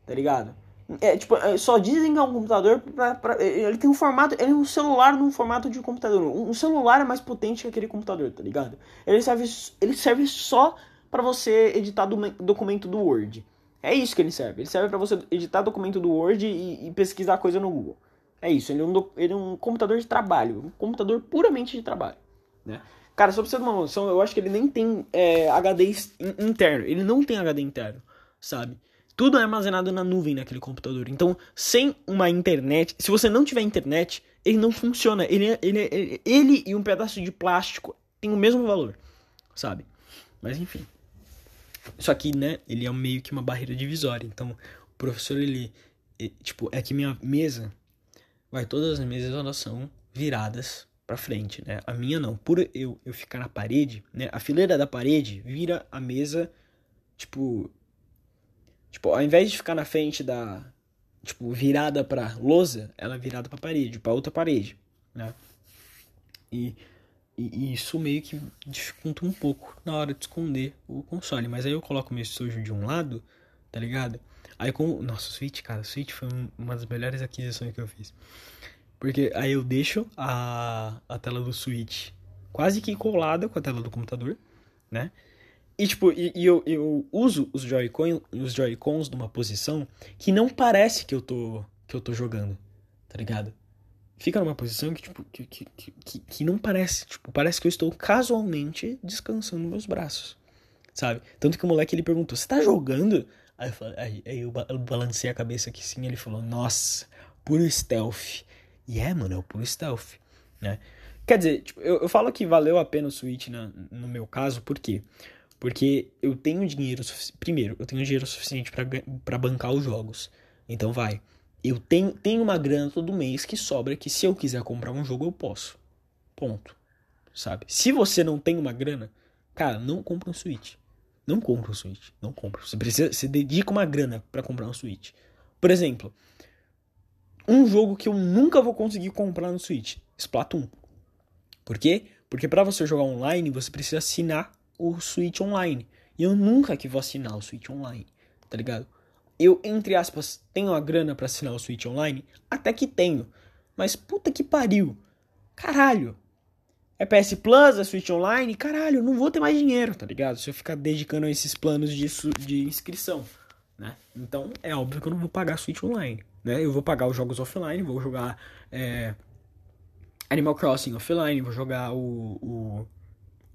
tá ligado? É, tipo, é, só dizem que é um computador pra, pra, Ele tem um formato. Ele é um celular num formato de computador. Um, um celular é mais potente que aquele computador, tá ligado? Ele serve, ele serve só para você editar do, documento do Word. É isso que ele serve. Ele serve para você editar documento do Word e, e pesquisar coisa no Google. É isso, ele é, um, ele é um computador de trabalho, um computador puramente de trabalho, né? Cara, só pra você ter uma noção, eu acho que ele nem tem é, HD interno, ele não tem HD interno, sabe? Tudo é armazenado na nuvem naquele computador. Então, sem uma internet, se você não tiver internet, ele não funciona. Ele, é, ele, ele, é, ele e um pedaço de plástico tem o mesmo valor, sabe? Mas enfim. Isso aqui, né, ele é meio que uma barreira divisória. Então, o professor, ele, ele tipo, é que minha mesa vai todas as mesas elas são viradas para frente, né? A minha não. Por eu, eu ficar na parede, né? A fileira da parede vira a mesa, tipo, tipo, ao invés de ficar na frente da, tipo, virada para lousa, ela é virada para parede, para outra parede, né? E, e, e, isso meio que dificulta um pouco na hora de esconder o console. Mas aí eu coloco meu sujo de um lado, tá ligado? Aí com. Nossa, o Switch, cara, o Switch foi uma das melhores aquisições que eu fiz. Porque aí eu deixo a, a tela do Switch quase que colada com a tela do computador, né? E tipo, e, e eu, eu uso os Joy-Cons Joy numa posição que não parece que eu tô que eu tô jogando, tá ligado? Fica numa posição que, tipo, que, que, que, que não parece, tipo, parece que eu estou casualmente descansando meus braços, sabe? Tanto que o moleque ele perguntou: "Você tá jogando?" Aí eu, falei, aí, eu balancei a cabeça aqui sim, ele falou, nossa, puro stealth. E é, mano, é o puro stealth, né? Quer dizer, tipo, eu, eu falo que valeu a pena o Switch na, no meu caso, por quê? Eu tenho dinheiro suficiente. Primeiro, eu tenho dinheiro suficiente para bancar os jogos. Então vai. Eu tenho, tenho uma grana todo mês que sobra que se eu quiser comprar um jogo eu posso. Ponto. Sabe? Se você não tem uma grana, cara, não compra um Switch. Não compra um Switch. Não compra. Você precisa. Você dedica uma grana para comprar um Switch. Por exemplo, um jogo que eu nunca vou conseguir comprar no Switch: Splatoon. Por quê? Porque para você jogar online, você precisa assinar o Switch Online. E eu nunca que vou assinar o Switch Online, tá ligado? Eu, entre aspas, tenho a grana para assinar o Switch Online? Até que tenho. Mas puta que pariu. Caralho, é PS Plus, é Switch Online, caralho, não vou ter mais dinheiro, tá ligado? Se eu ficar dedicando a esses planos de, de inscrição, né? Então, é óbvio que eu não vou pagar Switch Online, né? Eu vou pagar os jogos offline, vou jogar é, Animal Crossing offline, vou jogar o, o,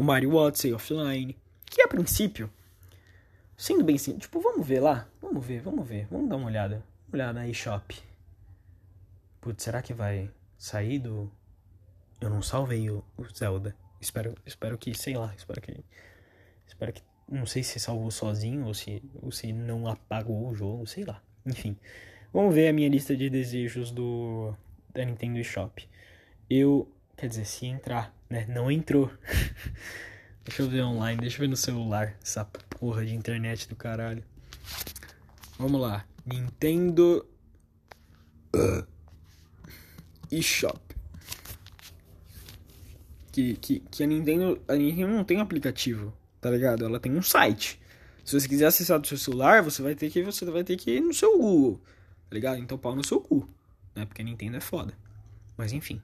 o Mario Odyssey offline, que a princípio, sendo bem simples, tipo, vamos ver lá, vamos ver, vamos ver, vamos dar uma olhada, uma olhada na eShop. Putz, será que vai sair do eu não salvei o, Zelda. Espero, espero que, sei lá, espero que. Espero que. Não sei se salvou sozinho ou se, ou se não apagou o jogo, sei lá. Enfim. Vamos ver a minha lista de desejos do da Nintendo eShop. Eu. Quer dizer, se entrar, né? Não entrou. deixa eu ver online, deixa eu ver no celular. Essa porra de internet do caralho. Vamos lá. Nintendo uh, eShop. Que, que, que a Nintendo. A Nintendo não tem aplicativo, tá ligado? Ela tem um site. Se você quiser acessar do seu celular, você vai ter que você vai ter que ir no seu Google, tá ligado? Então pau no seu cu, né? Porque a Nintendo é foda. Mas enfim,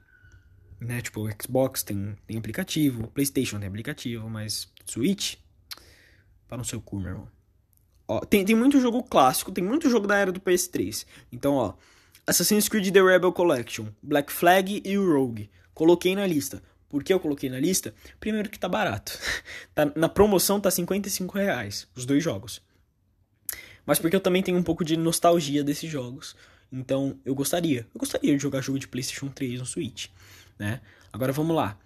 né? Tipo, o Xbox tem, tem aplicativo, o PlayStation tem aplicativo, mas Switch, pau no seu cu, meu irmão. Ó, tem, tem muito jogo clássico, tem muito jogo da era do PS3. Então, ó, Assassin's Creed The Rebel Collection, Black Flag e o Rogue. Coloquei na lista. Por que eu coloquei na lista? Primeiro que tá barato. tá, na promoção tá 55 reais, os dois jogos. Mas porque eu também tenho um pouco de nostalgia desses jogos. Então eu gostaria. Eu gostaria de jogar jogo de PlayStation 3 no Switch. Né? Agora vamos lá.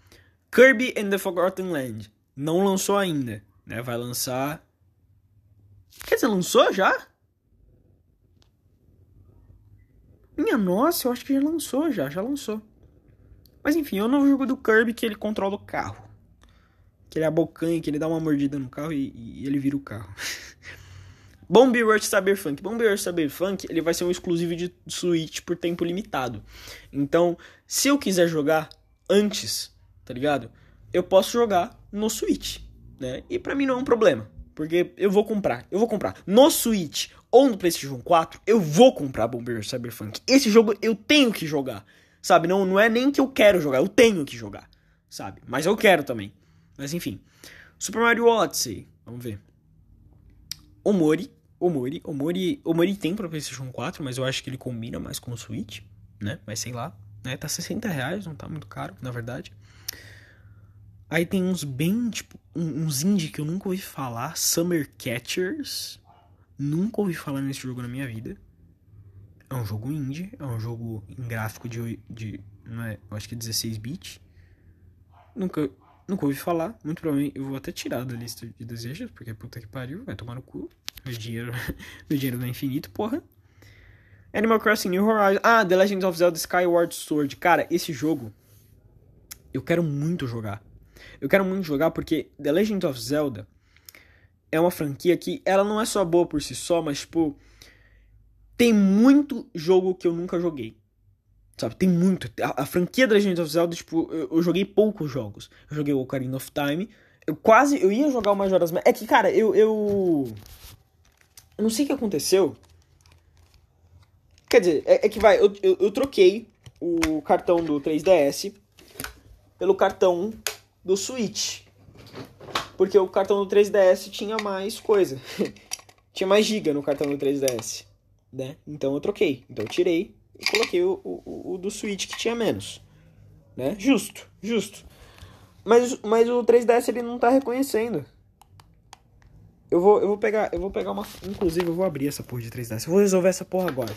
Kirby and the Forgotten Land. Não lançou ainda. Né? Vai lançar. Quer dizer, lançou já? Minha nossa, eu acho que já lançou já, já lançou. Mas enfim, é o novo jogo do Kirby que ele controla o carro. Que ele é abocanha, que ele dá uma mordida no carro e, e ele vira o carro. Bomb Rush Cyberpunk. Bomb Rush Cyberpunk ele vai ser um exclusivo de Switch por tempo limitado. Então, se eu quiser jogar antes, tá ligado? Eu posso jogar no Switch, né? E para mim não é um problema, porque eu vou comprar. Eu vou comprar no Switch ou no PlayStation 4, eu vou comprar Bomb Rush Cyberpunk. Esse jogo eu tenho que jogar. Sabe? Não, não é nem que eu quero jogar, eu tenho que jogar. Sabe? Mas eu quero também. Mas enfim. Super Mario Odyssey. Vamos ver. Omori. Omori. Omori, Omori tem pra PlayStation 4, mas eu acho que ele combina mais com o Switch, né? Mas sei lá. Né? Tá 60 reais, não tá muito caro, na verdade. Aí tem uns bem, tipo, uns indie que eu nunca ouvi falar. Summer Catchers. Nunca ouvi falar nesse jogo na minha vida. É um jogo indie, é um jogo em gráfico de, de não é, eu acho que é 16 bits. Nunca, nunca ouvi falar, muito provavelmente eu vou até tirar da lista de desejos, porque puta que pariu, vai tomar no cu. Meu dinheiro, meu dinheiro não é infinito, porra. Animal Crossing New Horizons. Ah, The Legend of Zelda Skyward Sword. Cara, esse jogo eu quero muito jogar. Eu quero muito jogar porque The Legend of Zelda é uma franquia que ela não é só boa por si só, mas tipo tem muito jogo que eu nunca joguei. Sabe, tem muito. A, a franquia da Legend of Zelda, tipo, eu, eu, joguei poucos jogos. Eu joguei o Ocarina of Time. Eu quase. Eu ia jogar o Majora's Mask. É que, cara, eu. Eu, eu não sei o que aconteceu. Quer dizer, é, é que vai. Eu, eu, eu troquei o cartão do 3DS pelo cartão do Switch. Porque o cartão do 3DS tinha mais coisa. tinha mais giga no cartão do 3DS né? Então eu troquei. Então eu tirei coloquei o, o, o do Switch que tinha menos, né? Justo, justo. Mas, mas o 3DS ele não tá reconhecendo. Eu vou, eu vou pegar, eu vou pegar uma, inclusive eu vou abrir essa porra de 3DS. Eu vou resolver essa porra agora.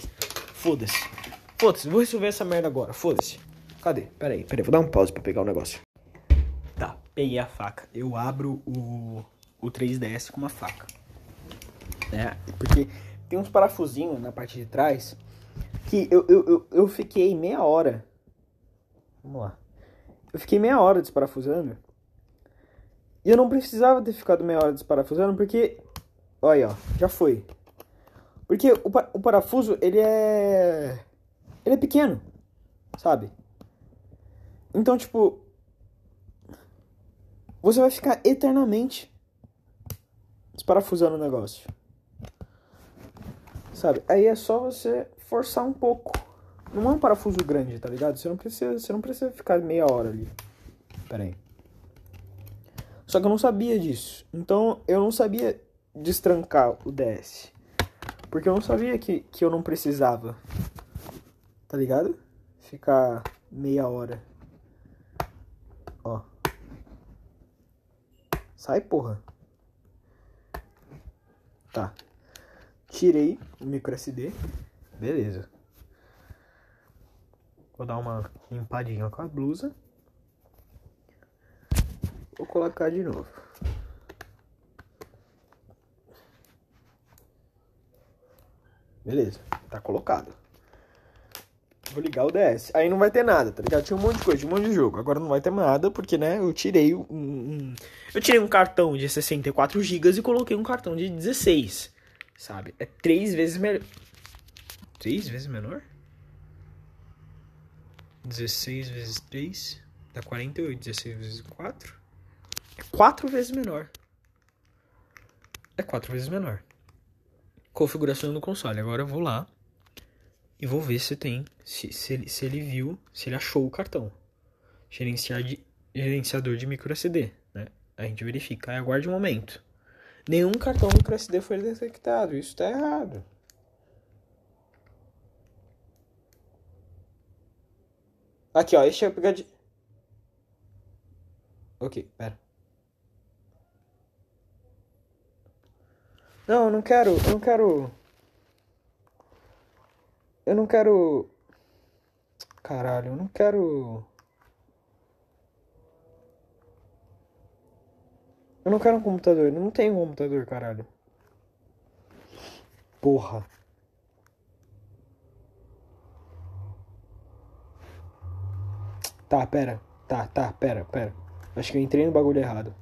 Foda-se. Foda-se, vou resolver essa merda agora. Foda-se. Cadê? Pera aí, pera aí, vou dar um pause para pegar o negócio. Tá, peguei a faca. Eu abro o o 3DS com uma faca. Né? Porque tem uns parafusinhos na parte de trás que eu, eu, eu, eu fiquei meia hora. Vamos lá. Eu fiquei meia hora desparafusando. E eu não precisava ter ficado meia hora desparafusando porque. Olha, ó, já foi. Porque o, o parafuso, ele é. Ele é pequeno, sabe? Então, tipo. Você vai ficar eternamente desparafusando o negócio. Sabe? Aí é só você forçar um pouco. Não é um parafuso grande, tá ligado? Você não precisa, você não precisa ficar meia hora ali. Pera aí. Só que eu não sabia disso. Então eu não sabia destrancar o DS. Porque eu não sabia que, que eu não precisava. Tá ligado? Ficar meia hora. Ó. Sai, porra. Tá. Tirei o micro SD. Beleza. Vou dar uma limpadinha com a blusa. Vou colocar de novo. Beleza, tá colocado. Vou ligar o DS. Aí não vai ter nada, tá ligado? Tinha um monte de coisa, um monte de jogo. Agora não vai ter nada, porque, né, eu tirei um. um... Eu tirei um cartão de 64 GB e coloquei um cartão de 16. sabe? É três vezes melhor. Três vezes menor? 16 vezes 3 dá 48. 16 vezes 4 é 4 vezes menor. É 4 vezes menor. Configuração do console. Agora eu vou lá e vou ver se tem. Se, se, ele, se ele viu, se ele achou o cartão. Gerenciar de, gerenciador de micro SD. Né? A gente verifica. Aí aguarde um momento. Nenhum cartão micro SD foi detectado. Isso está errado. Aqui, ó. Esse é o aplicativo. Ok, pera. Não, eu não quero. Eu não quero. Eu não quero. Caralho, eu não quero. Eu não quero um computador. Eu não tenho um computador, caralho. Porra. Tá, pera. Tá, tá, pera, pera. Acho que eu entrei no bagulho errado.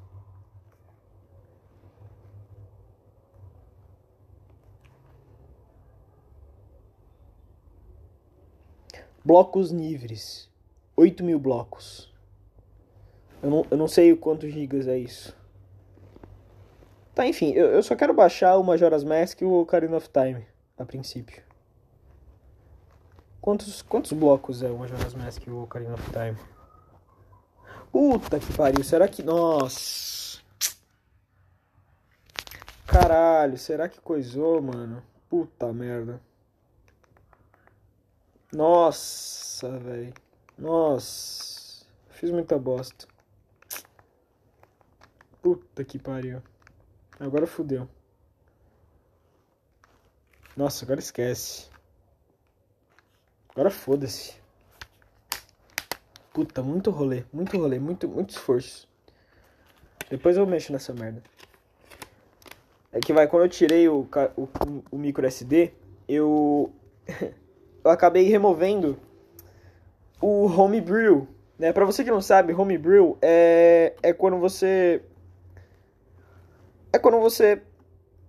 Blocos livres. 8 mil blocos. Eu não, eu não sei quantos gigas é isso. Tá, enfim, eu, eu só quero baixar o Majora's Mask e o Ocarina of Time, a princípio. Quantos, quantos blocos é o Majora's Mask e o Ocarina of Time? Puta que pariu, será que... Nossa... Caralho, será que coisou, mano? Puta merda. Nossa, velho. Nossa. Fiz muita bosta. Puta que pariu. Agora fudeu. Nossa, agora esquece. Agora foda-se. Puta, muito rolê, muito rolê, muito, muito esforço. Depois eu mexo nessa merda. É que vai, quando eu tirei o, o, o micro SD, eu eu acabei removendo o homebrew, né? Para você que não sabe, homebrew é é quando você é quando você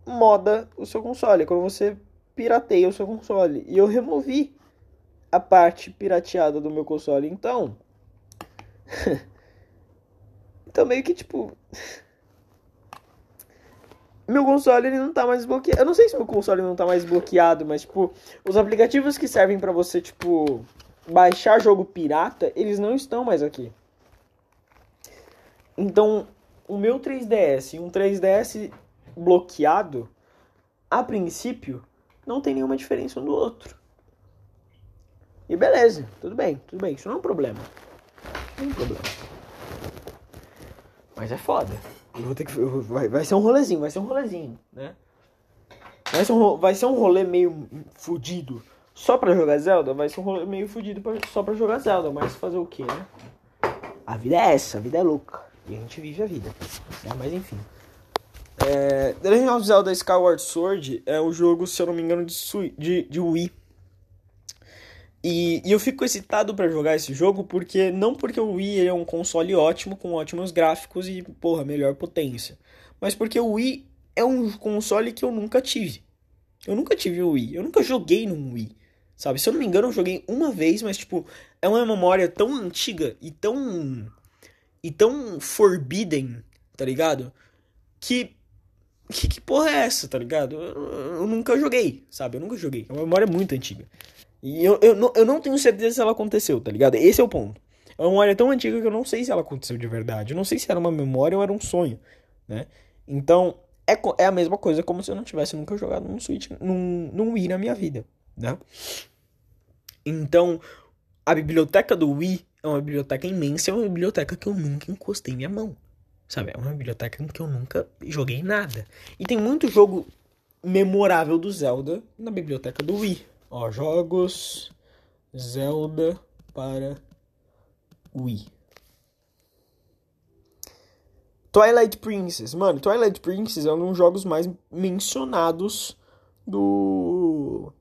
moda o seu console, é quando você pirateia o seu console. E eu removi a parte pirateada do meu console, então então meio que tipo meu console ele não tá mais bloqueado. Eu não sei se meu console não tá mais bloqueado, mas tipo, os aplicativos que servem para você, tipo, baixar jogo pirata, eles não estão mais aqui. Então, o meu 3DS, um 3DS bloqueado, a princípio, não tem nenhuma diferença um do outro. E beleza, tudo bem, tudo bem, isso não é um problema. Não é um problema. Mas é foda. Eu vou ter que. Vai, vai ser um rolezinho, vai ser um rolezinho, né? Vai ser um, vai ser um rolê meio fudido só pra jogar Zelda? Vai ser um rolê meio fudido pra, só pra jogar Zelda, mas fazer o que, né? A vida é essa, a vida é louca. E a gente vive a vida. Né? Mas enfim. É, The Legend of Zelda Skyward Sword é um jogo, se eu não me engano, de, de, de Wii. E, e, eu fico excitado para jogar esse jogo porque não porque o Wii é um console ótimo com ótimos gráficos e porra, melhor potência, mas porque o Wii é um console que eu nunca tive. Eu nunca tive o Wii, eu nunca joguei no Wii. Sabe? Se eu não me engano, eu joguei uma vez, mas tipo, é uma memória tão antiga e tão e tão forbidden, tá ligado? Que que, que porra é essa, tá ligado? Eu, eu, nunca joguei, sabe? Eu nunca joguei. É uma memória muito antiga. E eu, eu, não, eu não tenho certeza se ela aconteceu, tá ligado? Esse é o ponto. É uma memória tão antiga que eu não sei se ela aconteceu de verdade. Eu não sei se era uma memória ou era um sonho, né? Então, é, é a mesma coisa como se eu não tivesse nunca jogado num Switch, num, num Wii na minha vida, né? Então, a biblioteca do Wii é uma biblioteca imensa, é uma biblioteca que eu nunca encostei minha mão. Sabe? É uma biblioteca em que eu nunca joguei nada. E tem muito jogo memorável do Zelda na biblioteca do Wii. Ó, jogos Zelda para Wii. Twilight Princess. Mano, Twilight Princess é um dos jogos mais mencionados do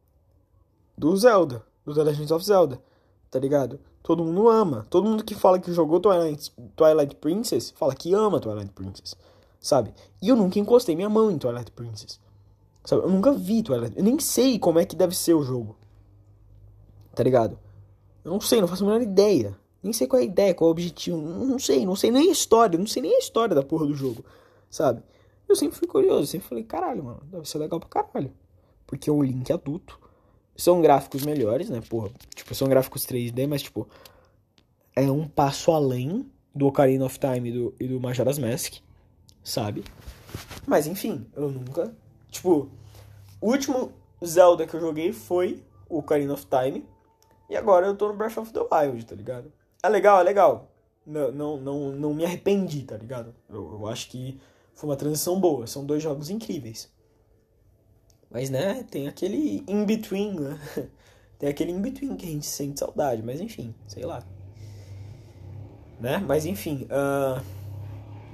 do Zelda, do The Legend of Zelda, tá ligado? Todo mundo ama. Todo mundo que fala que jogou Twilight, Twilight Princess fala que ama Twilight Princess, sabe? E eu nunca encostei minha mão em Twilight Princess. Sabe? Eu nunca vi Twilight. Eu nem sei como é que deve ser o jogo. Tá ligado? Eu não sei, não faço a menor ideia. Nem sei qual é a ideia, qual é o objetivo. Não sei, não sei nem a história. Não sei nem a história da porra do jogo. Sabe? Eu sempre fui curioso, sempre falei, caralho, mano, deve ser legal pra caralho. Porque é um Link adulto. São gráficos melhores, né, porra? Tipo, são gráficos 3D, mas, tipo, é um passo além do Ocarina of Time e do, e do Majora's Mask, sabe? Mas, enfim, eu nunca... Tipo, o último Zelda que eu joguei foi o Ocarina of Time. E agora eu tô no Breath of the Wild, tá ligado? É legal, é legal. Não, não, não, não me arrependi, tá ligado? Eu, eu acho que foi uma transição boa. São dois jogos incríveis. Mas, né, tem aquele in-between, né? Tem aquele in-between que a gente sente saudade. Mas, enfim, sei lá. Né? Mas, enfim. Uh...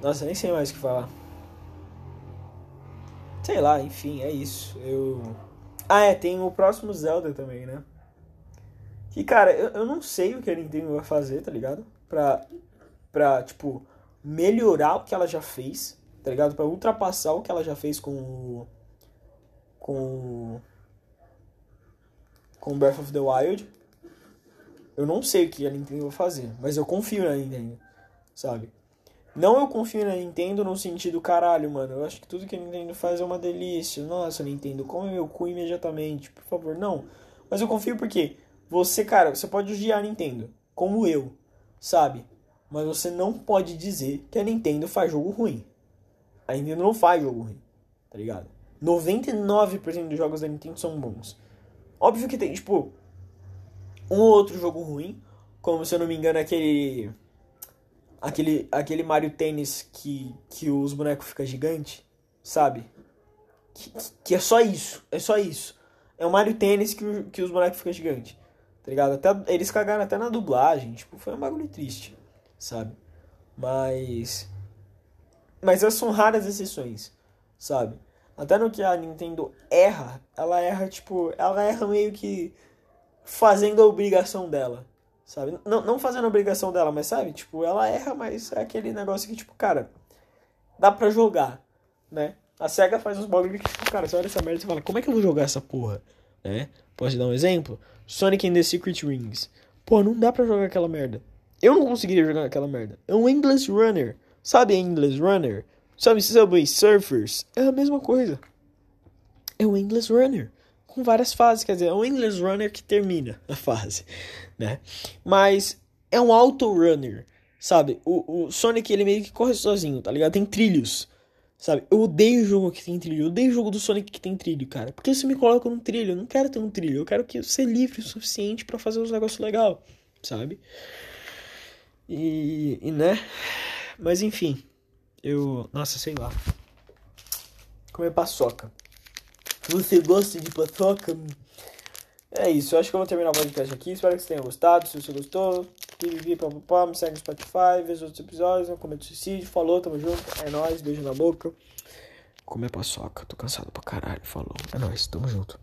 Nossa, nem sei mais o que falar. Sei lá, enfim, é isso. Eu. Ah, é, tem o próximo Zelda também, né? Que, cara, eu, eu não sei o que a Nintendo vai fazer, tá ligado? Pra, pra, tipo, melhorar o que ela já fez, tá ligado? Pra ultrapassar o que ela já fez com o. Com. Com Breath of the Wild. Eu não sei o que a Nintendo vai fazer, mas eu confio na Nintendo, sabe? Não eu confio na Nintendo no sentido, caralho, mano, eu acho que tudo que a Nintendo faz é uma delícia. Nossa, Nintendo, come meu cu imediatamente, por favor. Não. Mas eu confio porque você, cara, você pode odiar a Nintendo, como eu, sabe? Mas você não pode dizer que a Nintendo faz jogo ruim. A Nintendo não faz jogo ruim, tá ligado? 99% dos jogos da Nintendo são bons. Óbvio que tem, tipo, um ou outro jogo ruim, como se eu não me engano aquele aquele aquele Mario Tênis que que os bonecos ficam gigante, sabe? Que, que é só isso, é só isso. É o Mario Tênis que, que os bonecos ficam gigante. Tá ligado? Até, eles cagaram até na dublagem, tipo, foi um bagulho triste, sabe? Mas mas essas são raras exceções, sabe? Até no que a Nintendo erra, ela erra, tipo, ela erra meio que fazendo a obrigação dela, sabe? Não, não fazendo a obrigação dela, mas sabe? Tipo, ela erra, mas é aquele negócio que, tipo, cara, dá pra jogar, né? A SEGA faz uns bagulhos que, tipo, cara, você olha essa merda e fala, como é que eu vou jogar essa porra? Né? Posso te dar um exemplo? Sonic and the Secret Rings. Pô, não dá pra jogar aquela merda. Eu não conseguiria jogar aquela merda. É um Endless Runner. Sabe Endless Runner? Sabe Subway Surfers? É a mesma coisa. É um Endless Runner. Com várias fases, quer dizer, é um Endless Runner que termina a fase, né? Mas é um auto runner, sabe? O, o Sonic, ele meio que corre sozinho, tá ligado? Tem trilhos, sabe? Eu odeio jogo que tem trilho. Eu odeio jogo do Sonic que tem trilho, cara. Porque você me coloca num trilho. Eu não quero ter um trilho. Eu quero que ser livre o suficiente para fazer os negócios legal, sabe? E, e, né? Mas enfim. Eu. Nossa, sei lá. Comer paçoca. Você gosta de paçoca? É isso, eu acho que eu vou terminar o podcast aqui. Espero que você tenha gostado. Se você gostou, pipipi, papapá, me segue no Spotify, vê os outros episódios, não cometa suicídio. Falou, tamo junto. É nóis, beijo na boca. Comer paçoca, tô cansado pra caralho. Falou. É nóis, tamo junto.